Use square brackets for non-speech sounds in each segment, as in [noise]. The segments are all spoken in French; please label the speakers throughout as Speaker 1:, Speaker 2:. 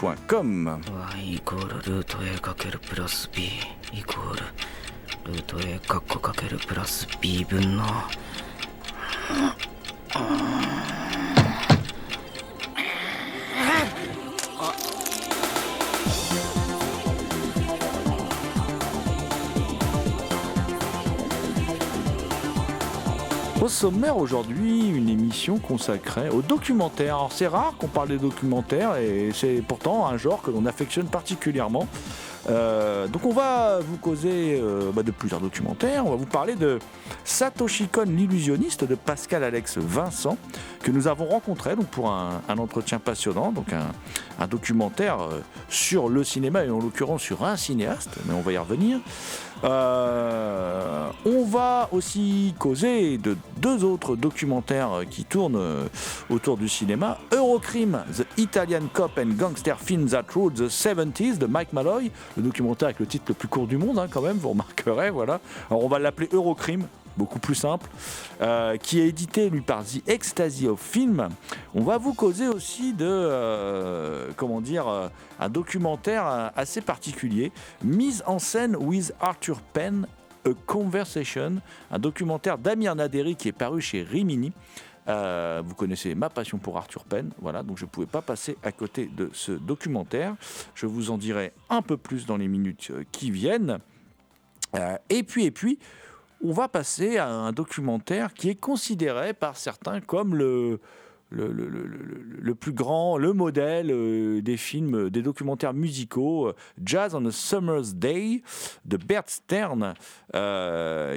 Speaker 1: イコールルート A かけるプラス B イコールルート A かっこかけるプラス B 分の。
Speaker 2: うん sommaire aujourd'hui, une émission consacrée aux documentaires. Alors c'est rare qu'on parle des documentaires et c'est pourtant un genre que l'on affectionne particulièrement. Euh, donc on va vous causer euh, bah, de plusieurs documentaires. On va vous parler de Satoshi Kon, l'illusionniste de Pascal Alex Vincent, que nous avons rencontré donc, pour un, entretien passionnant, donc un, documentaire euh, sur le cinéma et en l'occurrence sur un cinéaste, mais on va y revenir. On va aussi causer de deux autres documentaires qui tournent autour du cinéma. Eurocrime, The Italian Cop and Gangster Film That Ruled the 70s de Mike Malloy, le documentaire avec le titre le plus court du monde hein, quand même, vous remarquerez, voilà. Alors on va l'appeler Eurocrime, beaucoup plus simple, euh, qui est édité lui par The Ecstasy of Film. On va vous causer aussi de, euh, comment dire, euh, un documentaire assez particulier, mise en scène with Arthur Penn, A Conversation, un documentaire d'Amir Naderi qui est paru chez Rimini. Euh, vous connaissez ma passion pour Arthur Penn, voilà, donc je ne pouvais pas passer à côté de ce documentaire. Je vous en dirai un peu plus dans les minutes euh, qui viennent. Euh, et puis, et puis, on va passer à un documentaire qui est considéré par certains comme le, le, plus grand, le modèle euh, des films, euh, des documentaires musicaux, euh, Jazz on a Summer's Day de Bert Stern,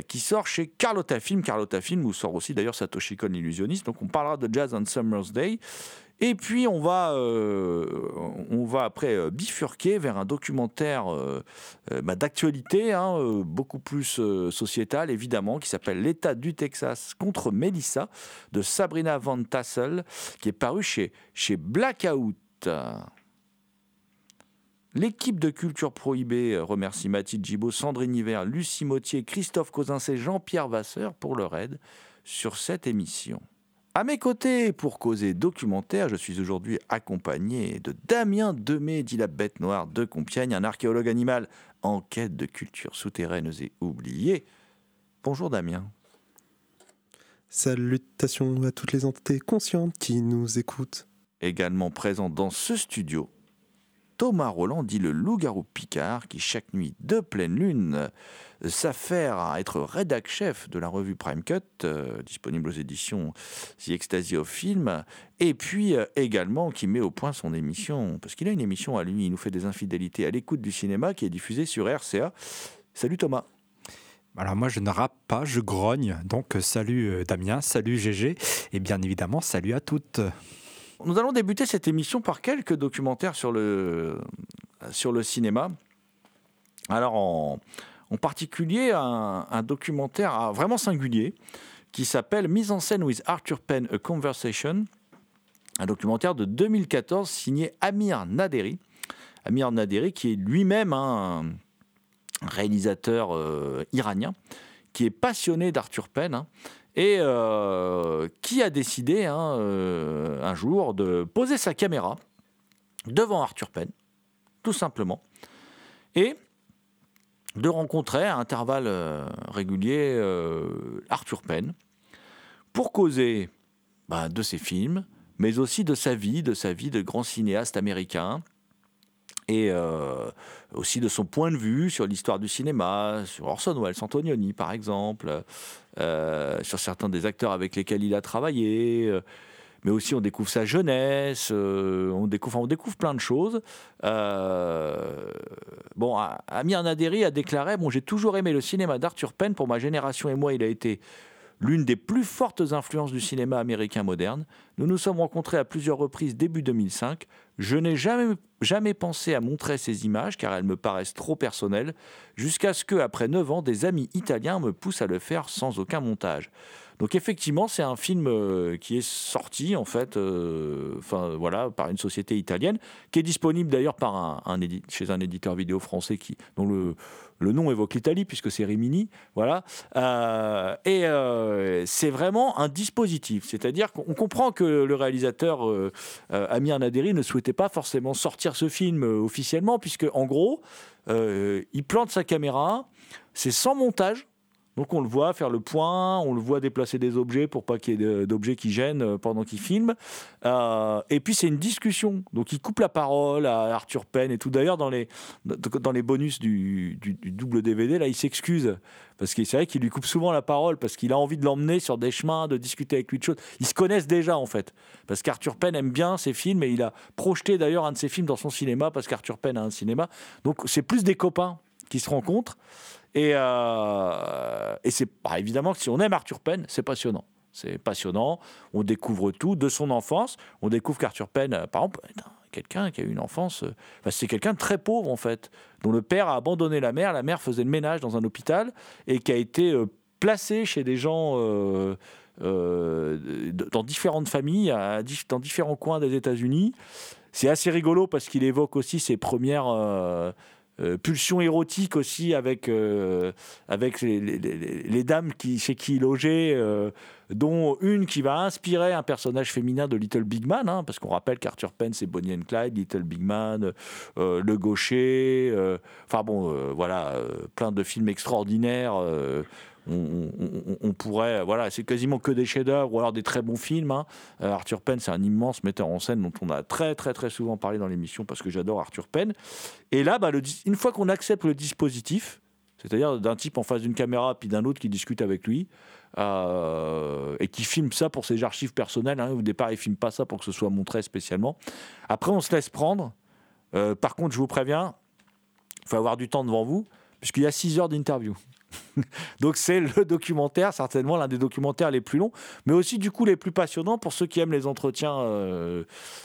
Speaker 2: qui sort chez Carlotta Film. Carlotta Film, où sort aussi d'ailleurs Satoshi Kon, l'illusionniste. Donc on parlera de Jazz on Summer's Day. Et puis on va, euh, on va après euh, bifurquer vers un documentaire euh, bah, d'actualité, hein, beaucoup plus sociétal évidemment, qui s'appelle L'État du Texas contre Melissa de Sabrina Van Tassel, qui est paru chez, chez Blackout. L'équipe de Culture Prohibée remercie Mathilde Gibaud, Sandrine Hiver, Lucie Mautier, Christophe Cosincé, Jean-Pierre Vasseur pour leur aide sur cette émission. À mes côtés, pour causer documentaire, je suis aujourd'hui accompagné de Damien Demé, dit la bête noire de Compiègne, un archéologue animal en quête de cultures souterraines et oubliées. Bonjour Damien.
Speaker 3: Salutations à toutes les entités conscientes qui nous écoutent.
Speaker 2: Également présent dans ce studio, Thomas Roland dit le loup-garou Picard qui chaque nuit de pleine lune s'affaire à être rédac chef de la revue Prime Cut, euh, disponible aux éditions The Ecstasy of Film, et puis euh, également qui met au point son émission, parce qu'il a une émission à lui, il nous fait des infidélités à l'écoute du cinéma qui est diffusée sur RCA. Salut Thomas.
Speaker 4: Alors moi je ne rappe pas, je grogne. Donc euh, salut Damien, salut GG et bien évidemment salut à toutes.
Speaker 2: Nous allons débuter cette émission par quelques documentaires sur le, cinéma. Alors, en, particulier, un, un documentaire ah, vraiment singulier qui s'appelle Mise en scène with Arthur Penn, A Conversation. Un documentaire de 2014 signé Amir Naderi. Amir Naderi, qui est lui-même un réalisateur euh, iranien, qui est passionné d'Arthur Penn. hein, et euh, qui a décidé hein, euh, un jour de poser sa caméra devant Arthur Penn, tout simplement, et de rencontrer à intervalles euh, réguliers Arthur Penn pour causer bah, de ses films, mais aussi de sa vie, de sa vie de grand cinéaste américain, et euh, aussi de son point de vue sur l'histoire du cinéma, sur Orson Welles, Antonioni par exemple, euh, sur certains des acteurs avec lesquels il a travaillé. euh, mais aussi on découvre sa jeunesse, on, découvre, on découvre plein de choses. Bon, Amir Naderi a déclaré Bon, j'ai toujours aimé le cinéma d'Arthur Penn. Pour ma génération et moi, il a été l'une des plus fortes influences du cinéma américain moderne. Nous nous sommes rencontrés à plusieurs reprises début 2005. Je n'ai jamais, pensé à montrer ces images car elles me paraissent trop personnelles, jusqu'à ce que, après 9 ans, des amis italiens me poussent à le faire sans aucun montage. Donc effectivement, c'est un film euh, qui est sorti en fait, euh, enfin voilà, par une société italienne, qui est disponible d'ailleurs par un, chez un éditeur vidéo français qui, dont le, le nom évoque l'Italie puisque c'est Rimini, voilà. Euh, et c'est vraiment un dispositif, c'est-à-dire qu'on comprend que le réalisateur Amir Naderi ne souhaitait pas forcément sortir ce film officiellement, puisque en gros, il plante sa caméra, c'est sans montage. Donc on le voit faire le point, on le voit déplacer des objets pour pas qu'il y ait d'objets qui gênent euh, pendant qu'il filme. Euh, et puis c'est une discussion. Donc il coupe la parole à Arthur Penn et tout. D'ailleurs dans les, dans les bonus du, du- du double DVD, là il s'excuse. Parce que c'est vrai qu'il lui coupe souvent la parole, parce qu'il a envie de l'emmener sur des chemins, de discuter avec lui de choses. Ils se connaissent déjà en fait. Parce qu'Arthur Penn aime bien ses films et il a projeté d'ailleurs un de ses films dans son cinéma, parce qu'Arthur Penn a un cinéma. Donc c'est plus des copains qui se rencontrent. Et, euh, et c'est évidemment que si on aime Arthur Penn, c'est passionnant. C'est passionnant. On découvre tout de son enfance. On découvre qu'Arthur Penn, euh, par exemple, quelqu'un qui a eu une enfance. euh, enfin, c'est quelqu'un de très pauvre en fait, dont le père a abandonné la mère. La mère faisait le ménage dans un hôpital et qui a été placé chez des gens. dans différentes familles, dans différents coins des États-Unis. C'est assez rigolo parce qu'il évoque aussi ses premières euh, pulsions érotiques aussi avec, euh, avec les, dames qui, chez qui il logeait, euh, dont une qui va inspirer un personnage féminin de Little Big Man, hein, parce qu'on rappelle qu'Arthur Penn c'est Bonnie and Clyde, Little Big Man, Le Gaucher, enfin bon, voilà, plein de films extraordinaires. On, pourrait, voilà, c'est quasiment que des chefs-d'œuvre ou alors des très bons films. hein. Euh, Arthur Penn, c'est un immense metteur en scène dont on a très très très souvent parlé dans l'émission parce que j'adore Arthur Penn. Et là, bah, une fois qu'on accepte le dispositif, c'est-à-dire d'un type en face d'une caméra puis d'un autre qui discute avec lui euh, et qui filme ça pour ses archives personnelles. hein. Au départ, il filme pas ça pour que ce soit montré spécialement. Après, on se laisse prendre. Euh, par contre, je vous préviens, il faut avoir du temps devant vous puisqu'il y a 6 heures d'interview. [laughs] Donc c'est le documentaire, certainement l'un des documentaires les plus longs, mais aussi du coup les plus passionnants pour ceux qui aiment les entretiens euh,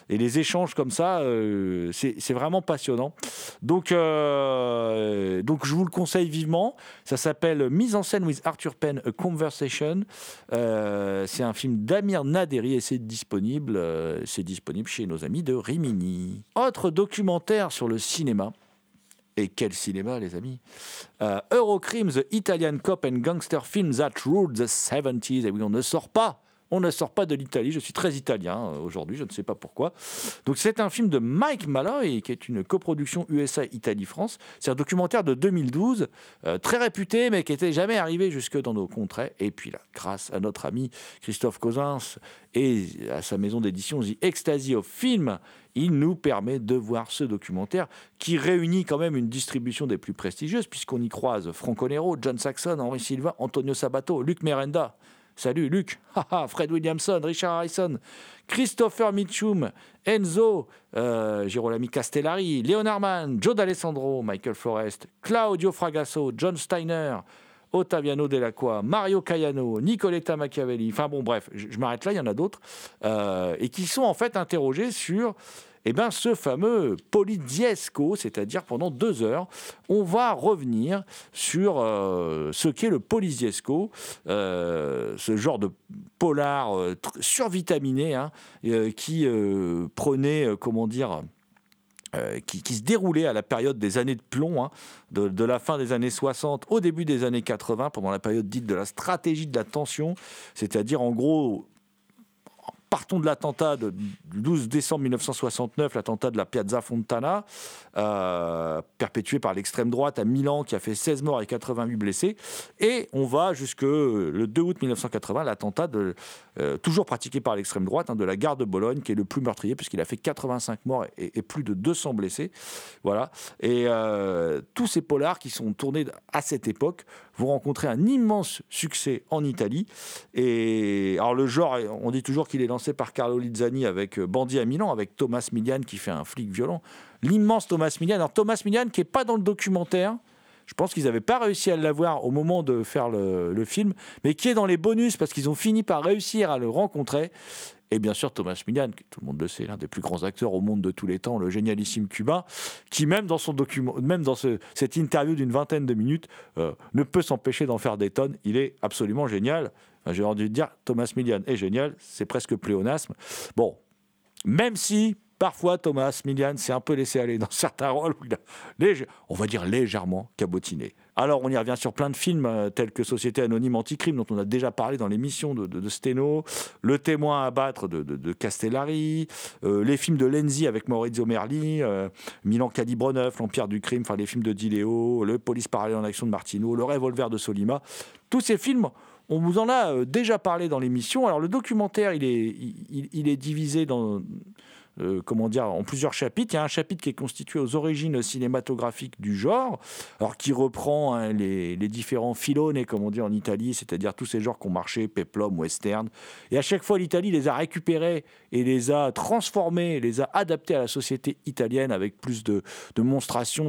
Speaker 2: et les échanges comme ça. euh, c'est vraiment passionnant. Donc, euh, donc je vous le conseille vivement. Ça s'appelle Mise en scène with Arthur Penn, A Conversation. C'est un film d'Amir Naderi et c'est disponible, c'est disponible chez nos amis de Rimini. Autre documentaire sur le cinéma. Et quel cinéma, les amis euh, Eurocrime, The Italian Cop and Gangster Film That Ruled the 70s. Et oui, on ne sort pas. On ne sort pas de l'Italie. Je suis très italien euh, aujourd'hui, je ne sais pas pourquoi. Donc, c'est un film de Mike Malloy, qui est une coproduction USA-Italie-France. C'est un documentaire de 2012, euh, très réputé, mais qui n'était jamais arrivé jusque dans nos contrées. Et puis là, grâce à notre ami Christophe Cosins et à sa maison d'édition The Ecstasy of Film, il nous permet de voir ce documentaire qui réunit quand même une distribution des plus prestigieuses, puisqu'on y croise Franco Nero, John Saxon, Henri Silva, Antonio Sabato, Luc Merenda. Salut Luc, [laughs] Fred Williamson, Richard Harrison, Christopher Mitchum, Enzo, euh, Girolami Castellari, Leonard Mann, Joe D'Alessandro, Michael Forrest, Claudio Fragasso, John Steiner, Ottaviano Delacqua, Mario Caiano, Nicoletta Machiavelli, enfin bon bref, je, je m'arrête là, il y en a d'autres, euh, et qui sont en fait interrogés sur eh ben, ce fameux poliziesco, c'est-à-dire pendant deux heures, on va revenir sur euh, ce qu'est le poliziesco, euh, ce genre de polar euh, survitaminé hein, qui prenait, comment dire, qui, se déroulait à la période des années de plomb, hein, de la fin des années 60 au début des années 80, pendant la période dite de la stratégie de la tension, c'est-à-dire en gros partons de l'attentat du 12 décembre 1969, l'attentat de la Piazza Fontana, euh, perpétué par l'extrême droite à Milan, qui a fait 16 morts et 88 blessés. Et on va jusque le 2 août 1980, l'attentat euh, toujours pratiqué par l'extrême droite, hein, de la gare de Bologne, qui est le plus meurtrier, puisqu'il a fait 85 morts et, plus de 200 blessés. Voilà. Et euh, tous ces polars qui sont tournés à cette époque vont rencontrer un immense succès en Italie. Et alors le genre, on dit toujours qu'il est lancé par Carlo Lizzani avec Bandit à Milan, avec Thomas Milian qui fait un flic violent l'immense Thomas Millian. Alors Thomas Millian qui n'est pas dans le documentaire, je pense qu'ils n'avaient pas réussi à l'avoir au moment de faire le, film, mais qui est dans les bonus parce qu'ils ont fini par réussir à le rencontrer. Et bien sûr, Thomas Millian, tout le monde le sait, l'un des plus grands acteurs au monde de tous les temps, le génialissime cubain, qui même dans son document, même dans cette interview d'une vingtaine de minutes, euh, ne peut s'empêcher d'en faire des tonnes. Il est absolument génial. J'ai envie de dire, Thomas Millian est génial, c'est presque pléonasme. Bon, même si Parfois, Thomas Millian s'est un peu laissé aller dans [laughs] certains rôles on va dire légèrement cabotiné. Alors, on y revient sur plein de films euh, tels que Société Anonyme Anticrime, dont on a déjà parlé dans l'émission de, de, Steno, Le témoin à battre de, Castellari, euh, les films de Lenzi avec Maurizio Merli, euh, Milan Calibre 9, L'Empire du crime, enfin les films de Dileo, Le Police parallèle en action de Martino, Le Revolver de Solima. Tous ces films, on vous en a déjà parlé dans l'émission. Alors, le documentaire, il est, il est divisé dans euh, comment dire, en plusieurs chapitres. Il y a un chapitre qui est constitué aux origines cinématographiques du genre, alors qui reprend hein, les, différents filons, comme on dit en Italie, c'est-à-dire tous ces genres qui ont marché, peplum, western. Et à chaque fois, l'Italie les a récupérés et les a transformés, les a adaptés à la société italienne avec plus de, de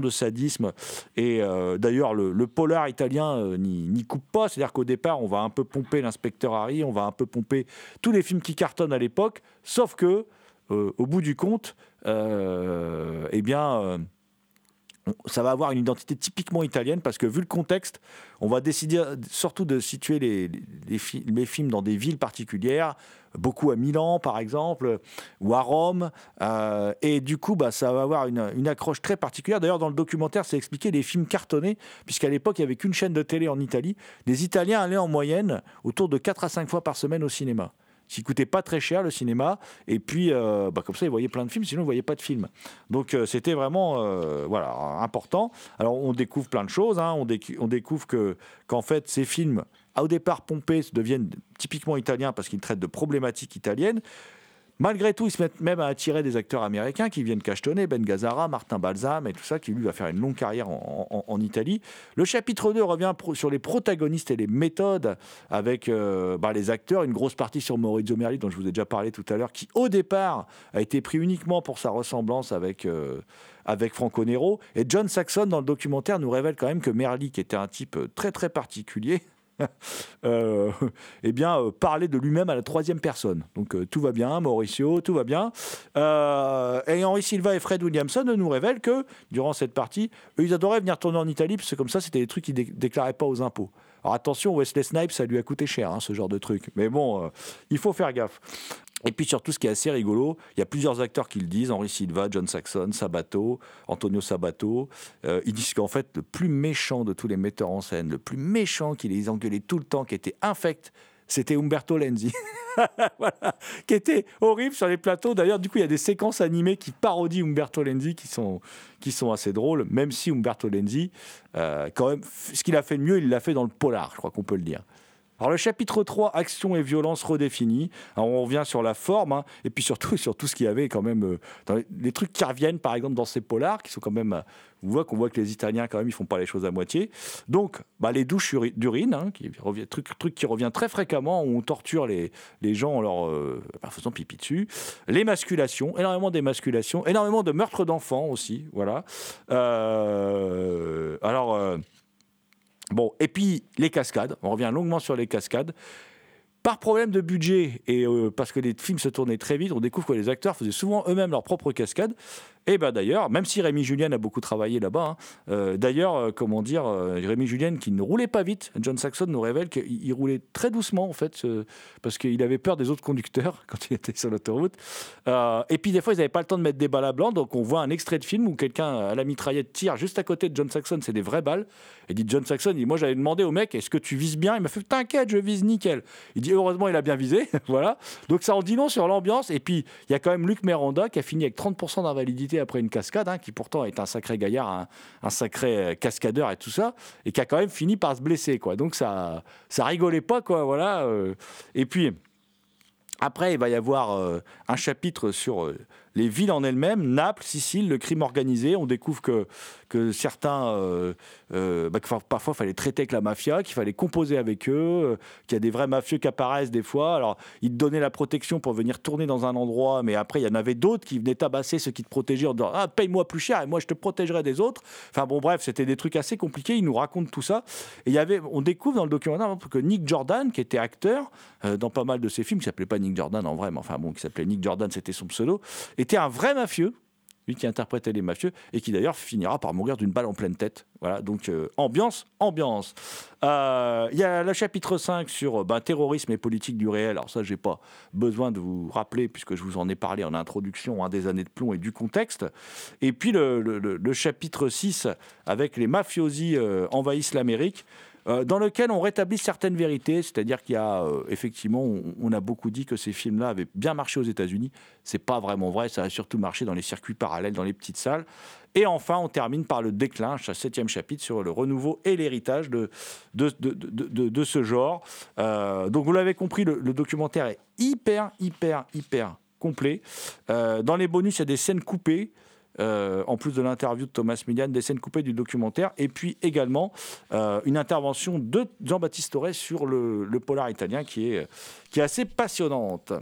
Speaker 2: de sadisme. Et euh, d'ailleurs, le, polar italien euh, n'y coupe pas, c'est-à-dire qu'au départ, on va un peu pomper l'inspecteur Harry, on va un peu pomper tous les films qui cartonnent à l'époque, sauf que au bout du compte, euh, eh bien, euh, ça va avoir une identité typiquement italienne parce que vu le contexte, on va décider surtout de situer les, films dans des villes particulières, beaucoup à Milan par exemple, ou à Rome, et du coup, bah, ça va avoir une, une accroche très particulière. D'ailleurs, dans le documentaire, c'est expliqué les films cartonnés, puisqu'à l'époque, il n'y avait qu'une chaîne de télé en Italie. Les Italiens allaient en moyenne autour de 4 à 5 fois par semaine au cinéma qui coûtait pas très cher le cinéma. Et puis, euh, bah, comme ça, ils voyaient plein de films, sinon ils voyaient pas de films. Donc, euh, c'était vraiment euh, voilà, important. Alors, on découvre plein de choses. Hein. On, on, découvre que, qu'en fait, ces films, au départ pompés, deviennent typiquement italiens parce qu'ils traitent de problématiques italiennes. Malgré tout, ils se mettent même à attirer des acteurs américains qui viennent cachetonner, Ben Gazzara, Martin Balsam et tout ça, qui lui va faire une longue carrière en, Italie. Le chapitre 2 revient sur les protagonistes et les méthodes avec euh, bah, les acteurs, une grosse partie sur Maurizio Merli, dont je vous ai déjà parlé tout à l'heure, qui au départ a été pris uniquement pour sa ressemblance avec... Euh, avec Franco Nero. Et John Saxon, dans le documentaire, nous révèle quand même que Merli, qui était un type très très particulier, [laughs] euh, eh bien, euh, parler de lui-même à la troisième personne. Donc euh, tout va bien, Mauricio, tout va bien. et Henri Silva et Fred Williamson nous révèlent que, durant cette partie, eux, ils adoraient venir tourner en Italie, parce que comme ça, c'était des trucs qu'ils déclaraient pas aux impôts. Alors attention, Wesley Snipes, ça lui a coûté cher, hein, ce genre de truc. Mais bon, il faut faire gaffe. Et puis surtout, ce qui est assez rigolo, il y a plusieurs acteurs qui le disent, Henri Silva, John Saxon, Sabato, Antonio Sabato. Euh, ils disent qu'en fait, le plus méchant de tous les metteurs en scène, le plus méchant qui les engueulait tout le temps, qui était infect, c'était Umberto Lenzi. [laughs] qui était horrible sur les plateaux. D'ailleurs, du coup, il y a des séquences animées qui parodient Umberto Lenzi qui sont, qui sont assez drôles, même si Umberto Lenzi, euh, quand même, ce qu'il a fait de mieux, il l'a fait dans le polar, je crois qu'on peut le dire. Alors le chapitre 3, action et violence redéfinie. Alors on revient sur la forme, hein, et puis surtout [laughs] sur tout ce qu'il y avait quand même, euh, les, trucs qui reviennent par exemple dans ces polars, qui sont quand même, on euh, voit qu'on voit que les Italiens quand même, ils font pas les choses à moitié. Donc bah, les douches d'urine, hein, qui revient, truc, qui revient très fréquemment, où on torture les, les gens en leur euh, faisant pipi dessus. L'émasculation, énormément d'émasculation, énormément de meurtres d'enfants aussi, voilà. alors... Bon, et puis les cascades, on revient longuement sur les cascades. Par problème de budget et euh, parce que les films se tournaient très vite, on découvre que les acteurs faisaient souvent eux-mêmes leurs propres cascades. Et ben d'ailleurs, même si Rémi Julien a beaucoup travaillé là-bas, hein, euh, d'ailleurs, euh, comment dire, euh, Rémi Julien qui ne roulait pas vite, John Saxon nous révèle qu'il il roulait très doucement en fait, parce qu'il avait peur des autres conducteurs [laughs] quand il était sur l'autoroute. Et puis des fois, ils n'avaient pas le temps de mettre des balles à blanc, donc on voit un extrait de film où quelqu'un à la mitraillette tire juste à côté de John Saxon, c'est des vraies balles. Et dit John Saxon, dit, moi j'avais demandé au mec, est-ce que tu vises bien? Il m'a fait, t'inquiète, je vise nickel. Il dit, heureusement, il a bien visé, [laughs] voilà. Donc ça en dit non sur l'ambiance. Et puis il y a quand même Luc Miranda qui a fini avec 30% d'invalidité après une cascade, hein, qui pourtant est un sacré gaillard, un, sacré euh, cascadeur et tout ça, et qui a quand même fini par se blesser, quoi. Donc ça, ça rigolait pas, quoi, voilà. euh. Et puis. Après, il va y avoir euh, un chapitre sur les villes en elles-mêmes, Naples, Sicile, le crime organisé. On découvre que, que certains, euh, euh, bah, parfois, il fallait traiter avec la mafia, qu'il fallait composer avec eux, euh, qu'il y a des vrais mafieux qui apparaissent des fois. Alors, ils te donnaient la protection pour venir tourner dans un endroit, mais après, il y en avait d'autres qui venaient tabasser ceux qui te protégeaient en disant Ah, paye-moi plus cher et moi, je te protégerai des autres. Enfin, bon, bref, c'était des trucs assez compliqués. Ils nous racontent tout ça. Et y avait, on découvre dans le documentaire que Nick Jordan, qui était acteur dans pas mal de ses films, qui s'appelait pas Nick Jordan en vrai, mais enfin bon, qui s'appelait Nick Jordan, c'était son pseudo, était un vrai mafieux, lui qui interprétait les mafieux, et qui d'ailleurs finira par mourir d'une balle en pleine tête. Voilà, donc euh, ambiance, ambiance. Euh, Il y a le chapitre 5 sur euh, ben, terrorisme et politique du réel. Alors ça, j'ai pas besoin de vous rappeler, puisque je vous en ai parlé en introduction, hein, des années de plomb et du contexte. Et puis le, chapitre 6 avec les mafiosi envahissent l'Amérique. Euh, dans lequel on rétablit certaines vérités, c'est-à-dire qu'il y a euh, effectivement, on, a beaucoup dit que ces films-là avaient bien marché aux États-Unis. C'est pas vraiment vrai, ça a surtout marché dans les circuits parallèles, dans les petites salles. Et enfin, on termine par le déclin, septième chapitre sur le renouveau et l'héritage de, de, de, de- de- ce genre. Euh, donc, vous l'avez compris, le, documentaire est hyper, hyper, hyper complet. Dans les bonus, il y a des scènes coupées. Euh, en plus de l'interview de Thomas Millian, des scènes coupées du documentaire, et puis également euh, une intervention de Jean-Baptiste Torres sur le, polar italien qui est assez passionnante.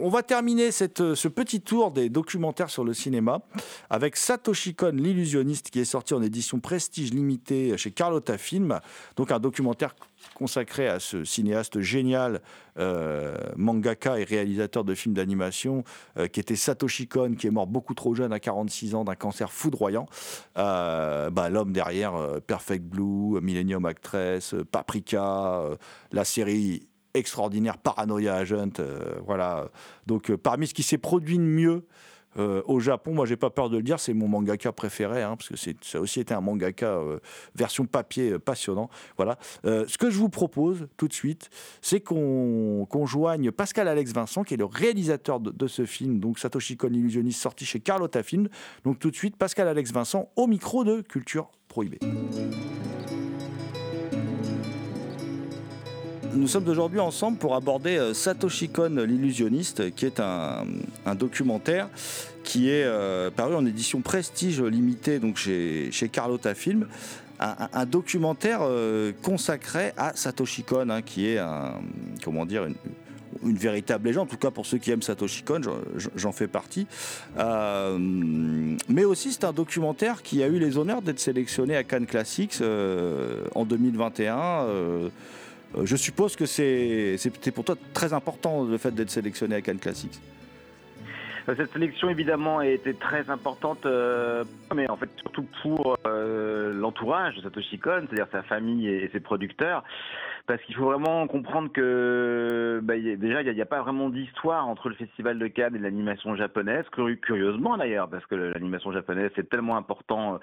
Speaker 2: On va terminer euh, ce petit tour des documentaires sur le cinéma avec Satoshi Kon, l'illusionniste, qui est sorti en édition Prestige limitée chez Carlotta Film. Donc un documentaire consacré à ce cinéaste génial, euh, mangaka et réalisateur de films d'animation, euh, qui était Satoshi Kon, qui est mort beaucoup trop jeune à 46 ans d'un cancer foudroyant. Bah, L'homme derrière Perfect Blue, Millennium Actress, Paprika, la série extraordinaire Paranoia Agent. euh, voilà. Donc, euh, parmi ce qui s'est produit de mieux euh, au Japon, moi, j'ai pas peur de le dire, c'est mon mangaka préféré, hein, parce que ça a aussi été un mangaka version papier passionnant. Voilà. Ce que je vous propose tout de suite, c'est qu'on joigne Pascal Alex Vincent, qui est le réalisateur de, ce film, donc Satoshi Kon illusionniste, sorti chez Carlotta Film. Donc tout de suite, Pascal Alex Vincent au micro de Culture Prohibée. Nous sommes aujourd'hui ensemble pour aborder euh, Satoshi Kon, l'illusionniste, qui est un, documentaire qui est euh, paru en édition Prestige limitée donc chez, chez Carlotta Film. Un, documentaire euh, consacré à Satoshi Kon, hein, qui est comment dire, une véritable légende, en tout cas pour ceux qui aiment Satoshi Kon, j'en fais partie. mais aussi, c'est un documentaire qui a eu les honneurs d'être sélectionné à Cannes Classics en 2021. Je suppose que c'était pour toi très important le fait d'être sélectionné à Cannes Classics.
Speaker 5: Euh, cette sélection, évidemment, a été très importante, euh, mais en fait surtout pour euh, l'entourage de Satoshi Kon, c'est-à-dire sa famille et ses producteurs parce qu'il faut vraiment comprendre que bah, déjà il n'y a, pas vraiment d'histoire entre le festival de Cannes et l'animation japonaise, curieusement d'ailleurs, parce que l'animation japonaise c'est tellement important euh,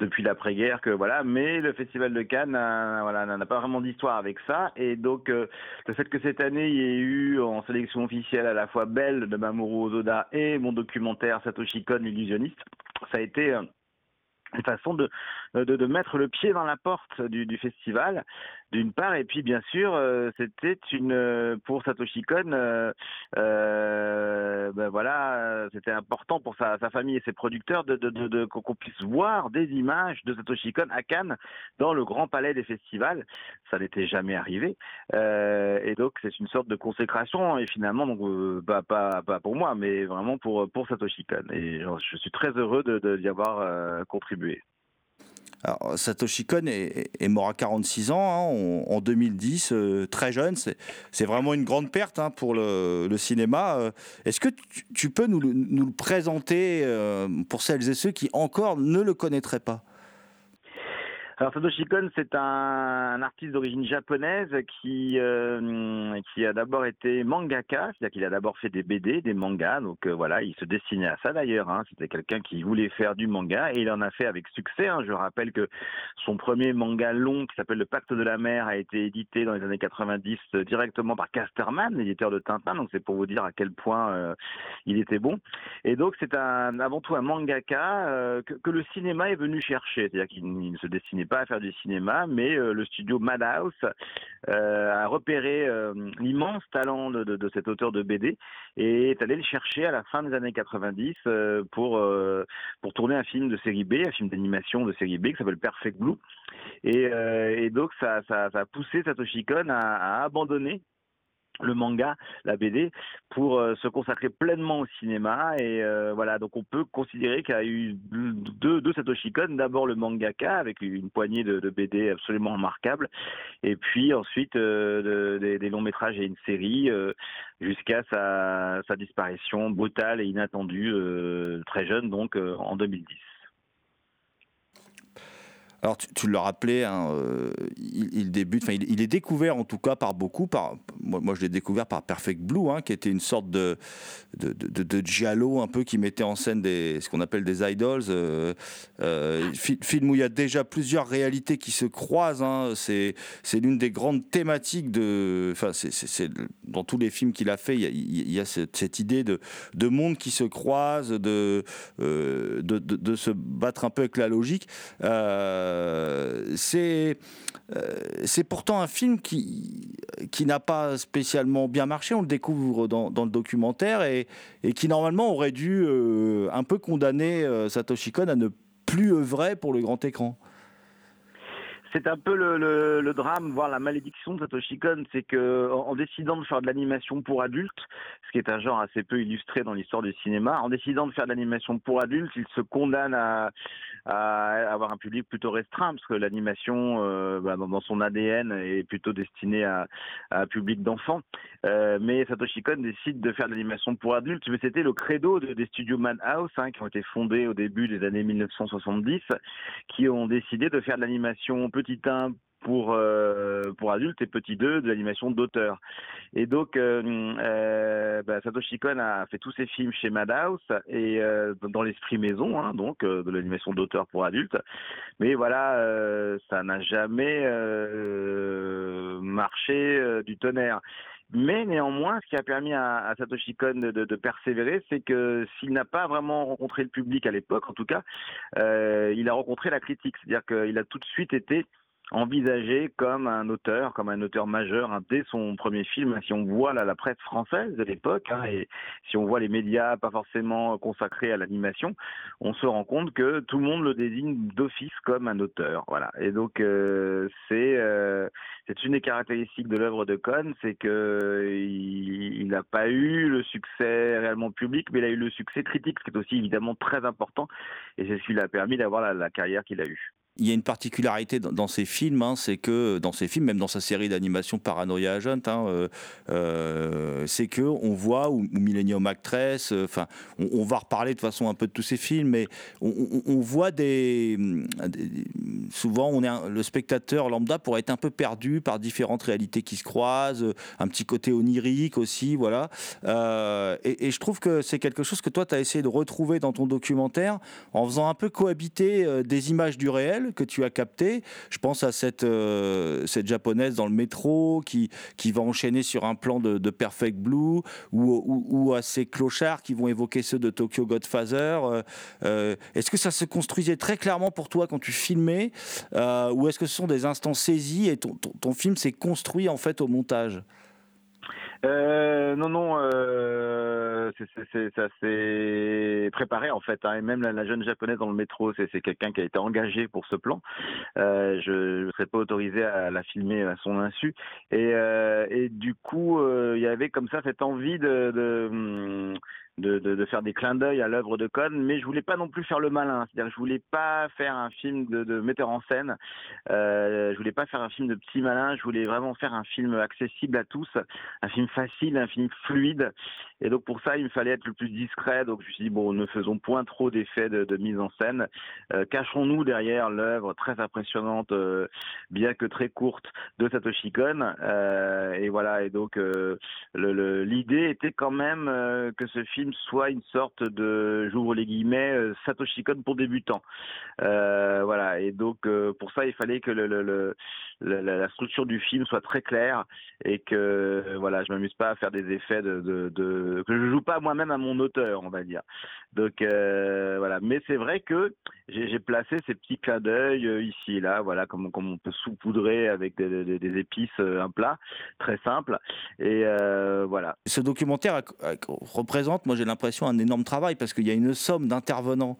Speaker 5: depuis l'après-guerre que voilà, mais le festival de Cannes voilà n'a pas vraiment d'histoire avec ça, et donc euh, le fait que cette année il y ait eu en sélection officielle à la fois Belle de Mamoru Ozoda et mon documentaire Satoshi Kon l'illusionniste, ça a été euh, une façon de, de, de, mettre le pied dans la porte du, du festival d'une part, et puis bien sûr, euh, c'était une euh, pour Satoshi Kon, euh, euh ben voilà, c'était important pour sa, sa, famille et ses producteurs de, de, de qu'on puisse voir des images de Satoshi Kon à Cannes dans le grand palais des festivals. Ça n'était jamais arrivé, et donc c'est une sorte de consécration et finalement donc bah, pas pas pour moi, mais vraiment pour pour Satoshi Kon. Et je suis très heureux de d'y avoir contribué.
Speaker 2: Satoshi Kon est, mort à 46 ans hein, en 2010, euh, très jeune. C'est vraiment une grande perte hein, pour le, cinéma. Euh, est-ce que tu, peux nous, nous, le présenter euh, pour celles et ceux qui encore ne le connaîtraient pas?
Speaker 5: Alors Satoshi Kon, c'est un, artiste d'origine japonaise qui euh, qui a d'abord été mangaka, c'est-à-dire qu'il a d'abord fait des BD, des mangas. Donc euh, voilà, il se destinait à ça d'ailleurs. Hein. C'était quelqu'un qui voulait faire du manga et il en a fait avec succès. Hein. Je rappelle que son premier manga long qui s'appelle Le Pacte de la Mer a été édité dans les années 90 euh, directement par Casterman, l'éditeur de Tintin. Donc c'est pour vous dire à quel point il était bon. Et donc c'est un avant tout un mangaka que, que, le cinéma est venu chercher, c'est-à-dire qu'il se destinait pas à faire du cinéma, mais euh, le studio Madhouse euh, a repéré euh, l'immense talent de, de, cet auteur de BD et est allé le chercher à la fin des années 90 pour pour tourner un film de série B, un film d'animation de série B qui s'appelle Perfect Blue. Et, donc ça, a poussé Satoshi Kon à abandonner le manga, la BD, pour euh, se consacrer pleinement au cinéma. Et euh, voilà, donc on peut considérer qu'il y a eu deux, deux Satoshi Kon. D'abord le mangaka avec une poignée de, BD absolument remarquables, et puis ensuite euh, des, longs métrages et une série jusqu'à sa, sa, disparition brutale et inattendue très jeune, donc en 2010.
Speaker 2: Alors tu, tu l'as rappelé, hein, euh, il, débute, il, est découvert en tout cas par beaucoup, par moi, moi je l'ai découvert par Perfect Blue, hein, qui était une sorte de de, de, de un peu qui mettait en scène des ce qu'on appelle des idols, euh, euh, film où il y a déjà plusieurs réalités qui se croisent. Hein, c'est l'une des grandes thématiques de, enfin c'est dans tous les films qu'il a fait, il y a, il y a cette, idée de de monde qui se croise, de de, de, de, se battre un peu avec la logique. Euh, euh, c'est euh, c'est pourtant un film qui, qui n'a pas spécialement bien marché, on le découvre dans, dans le documentaire, et, et, qui normalement aurait dû euh, un peu condamner Satoshi Kon à ne plus œuvrer pour le grand écran.
Speaker 5: C'est un peu le, drame, voire la malédiction de Satoshi Kon, c'est que en, décidant de faire de l'animation pour adultes, ce qui est un genre assez peu illustré dans l'histoire du cinéma, en décidant de faire de l'animation pour adultes, il se condamne à, à avoir un public plutôt restreint, parce que l'animation, euh, bah, dans son ADN, est plutôt destinée à, un public d'enfants. Euh, mais Satoshi Kon décide de faire de l'animation pour adultes, mais c'était le credo des studios Madhouse, hein, qui ont été fondés au début des années 1970, qui ont décidé de faire de l'animation petit 1 pour euh, pour adultes et petit 2 de l'animation d'auteur. Et donc euh, euh, bah, Satoshi Kon a fait tous ses films chez Madhouse et euh, dans l'esprit maison, hein, donc euh, de l'animation d'auteur pour adultes. Mais voilà, euh, ça n'a jamais marché du tonnerre. Mais néanmoins, ce qui a permis à, à Satoshi Kon de, de, de persévérer, c'est que s'il n'a pas vraiment rencontré le public à l'époque, en tout cas, il a rencontré la critique. C'est-à-dire qu'il a tout de suite été envisagé comme un auteur, comme un auteur majeur hein, dès son premier film. Si on voit la presse française de l'époque hein, et si on voit les médias pas forcément consacrés à l'animation, on se rend compte que tout le monde le désigne d'office comme un auteur. Voilà. Et donc euh, c'est euh, c'est une des caractéristiques de l'œuvre de Cohn, c'est que il n'a pas eu le succès réellement public, mais il a eu le succès critique, ce qui est aussi évidemment très important, et c'est ce qui lui a permis d'avoir la carrière qu'il a eue
Speaker 2: il y a une particularité dans, ces films, hein, c'est que dans ces films, même dans sa série d'animation Paranoia Agent, hein, euh, euh, c'est que on voit ou, Millennium Actress, euh, enfin, on, va reparler de façon un peu de tous ces films, mais on, voit des, souvent, on est le spectateur lambda pourrait être un peu perdu par différentes réalités qui se croisent, un petit côté onirique aussi, voilà. Et, et, je trouve que c'est quelque chose que toi, tu as essayé de retrouver dans ton documentaire en faisant un peu cohabiter des images du réel que tu as capté. Je pense à cette, euh, cette japonaise dans le métro qui, qui va enchaîner sur un plan de, Perfect Blue ou, à ces clochards qui vont évoquer ceux de Tokyo Godfather. Euh, euh, est-ce que ça se construisait très clairement pour toi quand tu filmais ou est-ce que ce sont des instants saisis et ton, ton film s'est construit en fait au montage?
Speaker 5: Non, non, ça s'est préparé en fait. Hein, et même la, jeune japonaise dans le métro, c'est, quelqu'un qui a été engagé pour ce plan. Euh, je ne serais pas autorisé à la filmer à son insu. Et, euh, du coup, euh, il y avait comme ça cette envie hum, de, faire des clins d'œil à l'œuvre de Cohn, mais je voulais pas non plus faire le malin. C'est-à-dire, je voulais pas faire un film de, de metteur en scène. Euh, je voulais pas faire un film de petit malin. Je voulais vraiment faire un film accessible à tous, un film facile, un film fluide. Et donc pour ça, il me fallait être le plus discret. Donc je me suis dit bon, ne faisons point trop d'effets de, de, mise en scène. Euh, cachons-nous derrière l'œuvre très impressionnante, euh, bien que très courte, de Satoshi Kon. Euh, et voilà. Et donc euh, l'idée était quand même que ce film soit une sorte de, j'ouvre les guillemets, euh, Satoshi Kon pour débutants. Euh, voilà, et donc euh, pour ça, il fallait que le, la, structure du film soit très claire et que voilà, je m'amuse pas à faire des effets de, de, que je joue pas moi-même à mon auteur, on va dire. Donc voilà, mais c'est vrai que j'ai placé ces petits clins d'œil ici et là, voilà, comme, on peut saupoudrer avec des, épices un plat, très simple. Et voilà.
Speaker 2: Ce documentaire représente, moi j'ai l'impression, un énorme travail parce qu'il y a une somme d'intervenants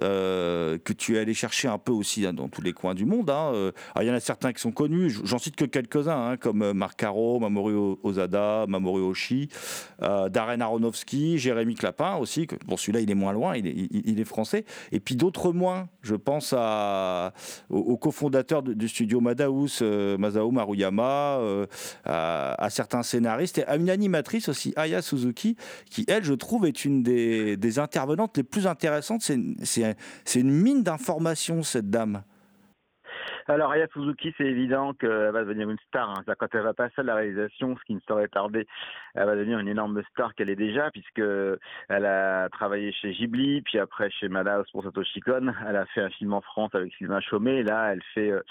Speaker 2: euh, que tu es allé chercher un peu aussi hein, dans tous les coins du monde. Hein. Euh, il y en a certains qui sont connus, j'en cite que quelques-uns, hein, comme euh, Marc Caro, Mamoru Ozada, Mamoru Oshii, Darren Aronofsky, Jérémy Clapin aussi. Que, bon, celui-là, il est moins loin, il est, français. Et puis d'autres moins. Je pense au, cofondateur du studio Madhouse, Masao Maruyama, à, à, certains scénaristes et à une animatrice aussi, Aya Suzuki, qui, elle, je trouve, est une des, intervenantes les plus intéressantes. C'est une mine d'informations, cette dame.
Speaker 5: Alors, Aya Suzuki, c'est évident qu'elle va devenir une star. Hein. Quand elle va passer à la réalisation, ce qui ne saurait tarder, elle va devenir une énorme star qu'elle est déjà, puisque elle a travaillé chez Ghibli, puis après chez Madhouse pour Satoshi Kon. Elle a fait un film en France avec Sylvain Chaumet. Là, elle fait, euh,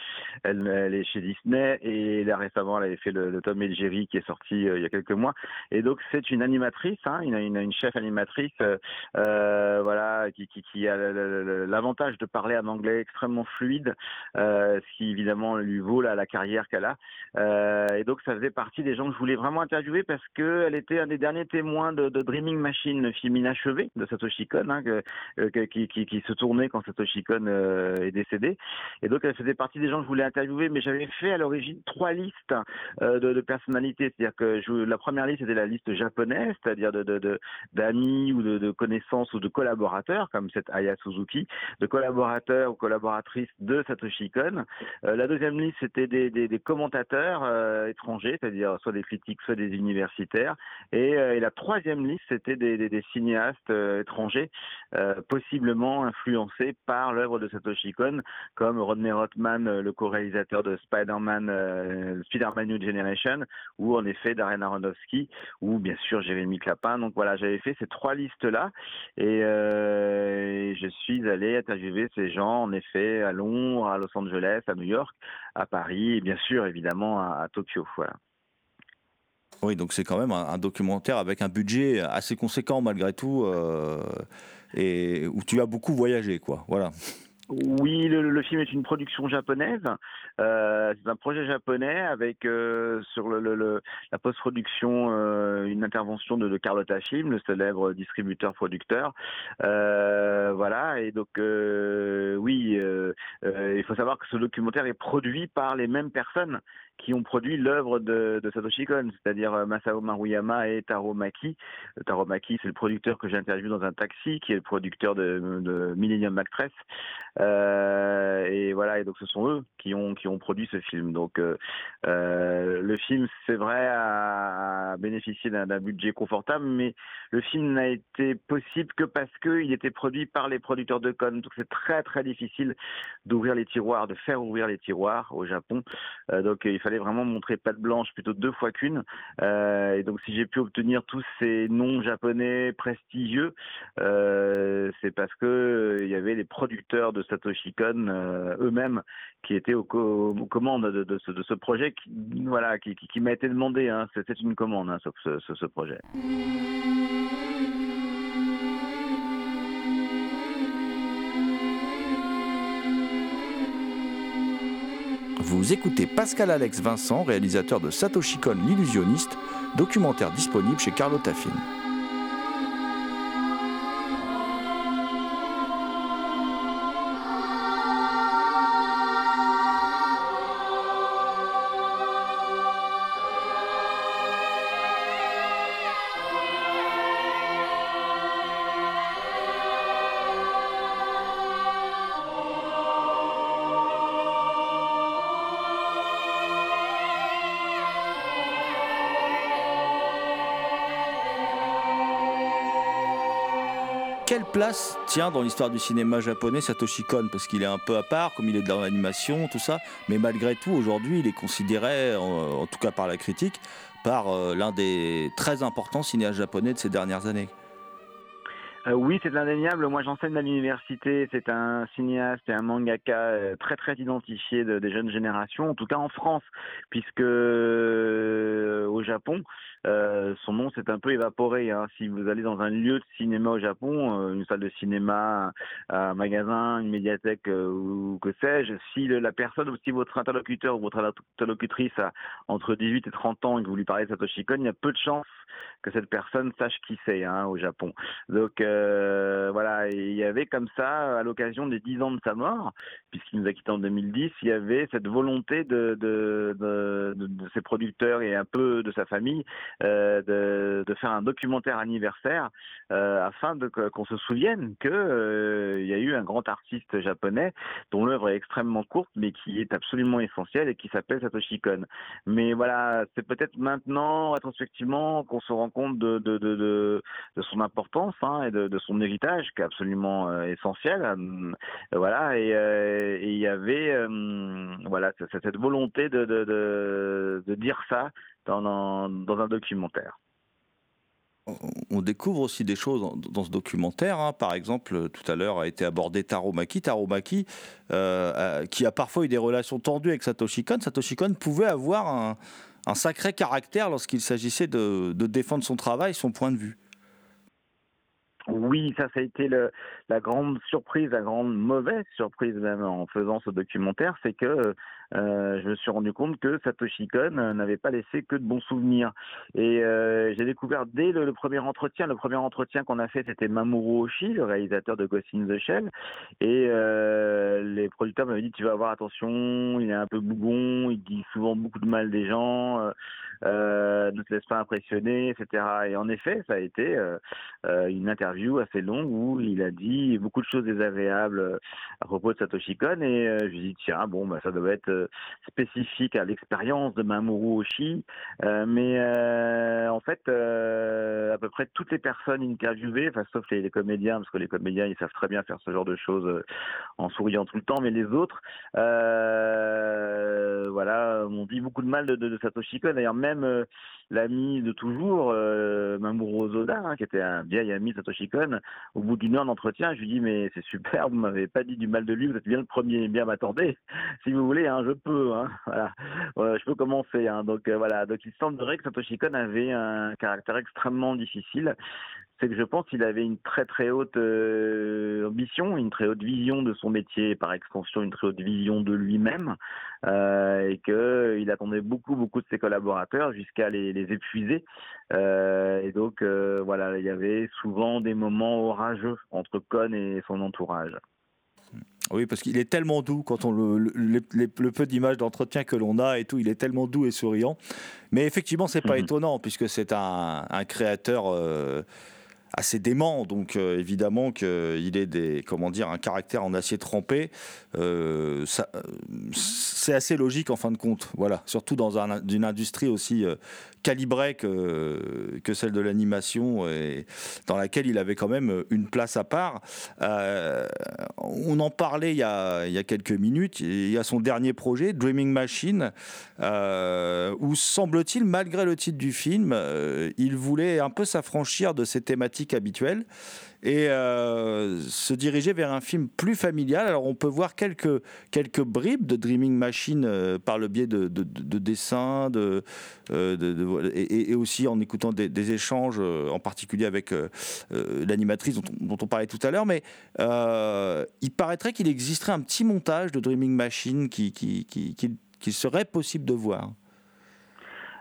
Speaker 5: elle, est chez Disney, et là récemment, elle avait fait le, Tom et Jerry qui est sorti euh, il y a quelques mois. Et donc, c'est une animatrice, hein, une, une, chef animatrice, euh, voilà, qui, qui, qui a l'avantage de parler en anglais extrêmement fluide. Euh, qui évidemment lui vaut la, la carrière qu'elle a. Euh, et donc ça faisait partie des gens que je voulais vraiment interviewer parce qu'elle était un des derniers témoins de, de, Dreaming Machine, le film inachevé de Satoshi Kon, hein, euh, que, qui, qui, qui, se tournait quand Satoshi Kon euh, est décédé. Et donc elle faisait partie des gens que je voulais interviewer, mais j'avais fait à l'origine trois listes euh, de, de, personnalités. C'est-à-dire que je, la première liste c'était la liste japonaise, c'est-à-dire de, d'amis ou de, connaissances ou de collaborateurs, comme cette Aya Suzuki, de collaborateurs ou collaboratrices de Satoshi Kon. Euh, la deuxième liste, c'était des, des, des, commentateurs euh, étrangers, c'est-à-dire soit des critiques, soit des universitaires. Et, euh, et la troisième liste, c'était des, des, cinéastes étrangers, possiblement influencés par l'œuvre de Satoshi Kon, comme Rodney Rothman, le co-réalisateur de Spider-Man, Spider-Man New Generation, ou en effet Darren Aronofsky, ou bien sûr Jérémy Clapin. Donc voilà, j'avais fait ces trois listes-là, et, et je suis allé interviewer ces gens, en effet, à Londres, à Los Angeles, à New York, à Paris et bien sûr évidemment à, Tokyo. Voilà.
Speaker 2: Oui, donc c'est quand même un, documentaire avec un budget assez conséquent malgré tout, euh, et où tu as beaucoup voyagé, quoi. Voilà.
Speaker 5: Oui, le, le, film est une production japonaise. Euh, c'est un projet japonais avec euh, sur le, le, la post-production euh, une intervention de, de, Carlotta Film, le célèbre distributeur-producteur. Euh, voilà, et donc euh, oui, il faut savoir que ce documentaire est produit par les mêmes personnes qui ont produit l'œuvre de, Satoshi Kon, c'est-à-dire euh, Masao Maruyama et Taro Maki. Euh, Taro Maki, c'est le producteur que j'ai interviewé dans un taxi, qui est le producteur de, Millennium Actress. Euh, et voilà, et donc ce sont eux qui ont qui ont produit ce film. Donc euh, le film, c'est vrai, a, bénéficié d'un budget confortable, mais le film n'a été possible que parce qu'il était produit par les producteurs de Kon. Donc c'est très très difficile d'ouvrir les tiroirs, de faire ouvrir les tiroirs au Japon. Donc fallait vraiment montrer patte blanche plutôt deux fois qu'une. Euh, et donc si j'ai pu obtenir tous ces noms japonais prestigieux, euh, c'est parce que euh, il y avait les producteurs de Satoshi Kon eux-mêmes qui étaient aux, commandes de, ce, projet, qui, voilà, qui, m'a été demandé. Hein. C'était une commande, hein, ce projet.
Speaker 2: Vous écoutez Pascal Alex Vincent, réalisateur de Satoshi Kon l'illusionniste, documentaire disponible chez Carlotta Film. Quelle place tient dans l'histoire du cinéma japonais Satoshi Kon? Parce qu'il est un peu à part, comme il est dans l'animation, tout ça. Mais malgré tout, aujourd'hui, il est considéré, en, tout cas par la critique, par euh, l'un des très importants cinéastes japonais de ces dernières années.
Speaker 5: Euh, oui, c'est indéniable. Moi, j'enseigne à l'université. C'est un cinéaste et un mangaka euh, très très identifié de, des jeunes générations, en tout cas en France, puisque euh, au Japon, euh, son nom s'est un peu évaporé. Hein. Si vous allez dans un lieu de cinéma au Japon, une salle de cinéma, un magasin, une médiathèque ou que sais-je, si la personne si votre interlocuteur ou votre interlocutrice a entre 18 et 30 ans et que vous lui parlez de Satoshi Kon, il y a peu de chances que cette personne sache qui c'est hein, au Japon. Donc voilà, et il y avait comme ça, à l'occasion des 10 ans de sa mort, puisqu'il nous a quittés en 2010, il y avait cette volonté de, ses producteurs et un peu de sa famille euh, de, faire un documentaire anniversaire euh, afin qu'on se souvienne que euh, il y a eu un grand artiste japonais dont l'œuvre est extrêmement courte mais qui est absolument essentielle et qui s'appelle Satoshi Kon. Mais voilà, c'est peut-être maintenant rétrospectivement qu'on se rend compte de son importance hein, et de, de, son héritage qui est absolument euh, essentiel. Euh, voilà, et, euh, et, il y avait voilà cette volonté de, dire ça dans, un documentaire
Speaker 2: on découvre aussi des choses dans ce documentaire. Hein. Par exemple, tout à l'heure a été abordé Taro Maki. Taro Maki, euh, qui a parfois eu des relations tendues avec Satoshi Kon. Satoshi Kon pouvait avoir un, sacré caractère lorsqu'il s'agissait de, défendre son travail, son point de vue.
Speaker 5: Oui, ça, ça a été le, la grande surprise, la grande mauvaise surprise même en faisant ce documentaire, c'est que euh, je me suis rendu compte que Satoshi Kon n'avait pas laissé que de bons souvenirs. Et euh, j'ai découvert dès le, premier entretien, le premier entretien qu'on a fait, c'était Mamoru Oshii, le réalisateur de Ghost in the Shell. Et euh, les producteurs m'avaient dit, tu vas avoir attention, il est un peu bougon, il dit souvent beaucoup de mal des gens, euh, ne te laisse pas impressionner, etc. Et en effet, ça a été euh, une interview assez longue où il a dit beaucoup de choses désagréables à propos de Satoshi Kon. Et je lui ai dit, tiens, bon, bah, ça doit être spécifique à l'expérience de Mamoru Oshii, euh, mais euh, en fait, euh, à peu près toutes les personnes interviewées, enfin sauf les, comédiens, parce que les comédiens ils savent très bien faire ce genre de choses en souriant tout le temps, mais les autres, voilà, m'ont dit beaucoup de mal de, de, de Satoshi Kon. D'ailleurs, même l'ami de toujours, Mamoru Ozoda, hein, qui était un vieil ami de Satoshi Kon, au bout d'une heure d'entretien, je lui dis mais c'est super, vous m'avez pas dit du mal de lui, vous êtes bien le premier, bien m'attendez, [laughs] si vous voulez. Hein, je peux, hein, [laughs] voilà. voilà. je peux commencer. Hein, donc euh, voilà, donc il semblerait que Satoshi Kon avait un caractère extrêmement difficile. C'est que je pense qu'il avait une très très haute euh, ambition, une très haute vision de son métier, par extension une très haute vision de lui-même, euh, et qu'il attendait beaucoup beaucoup de ses collaborateurs jusqu'à les, les épuiser. Euh, et donc voilà, il y avait souvent des moments orageux entre Cohn et son entourage.
Speaker 2: Oui, parce qu'il est tellement doux quand on le, le, le- le peu d'images d'entretien que l'on a et tout, il est tellement doux et souriant. Mais effectivement, c'est pas
Speaker 5: Mhm.
Speaker 2: étonnant puisque c'est un, un créateur euh, assez dément, donc euh, évidemment qu'il est des, comment dire, un caractère en acier trempé. Euh, euh, c'est assez logique en fin de compte, voilà. Surtout dans un- une industrie aussi euh, calibrée que, que celle de l'animation et dans laquelle il avait quand même une place à part. Euh, on en parlait il y, a, il y a quelques minutes. Il y a son dernier projet, Dreaming Machine, euh, où semble-t-il, malgré le titre du film, euh, il voulait un peu s'affranchir de ses thématiques habituelles et euh, se diriger vers un film plus familial. Alors on peut voir quelques, quelques bribes de Dreaming Machine euh, par le biais de, de- de- de dessins, de, de- de- et, aussi en écoutant des, échanges, euh, en particulier avec l'animatrice dont, on- parlait tout à l'heure. Mais il paraîtrait qu'il existerait un petit montage de Dreaming Machine qui, qui, qui, qui- qui serait possible de voir.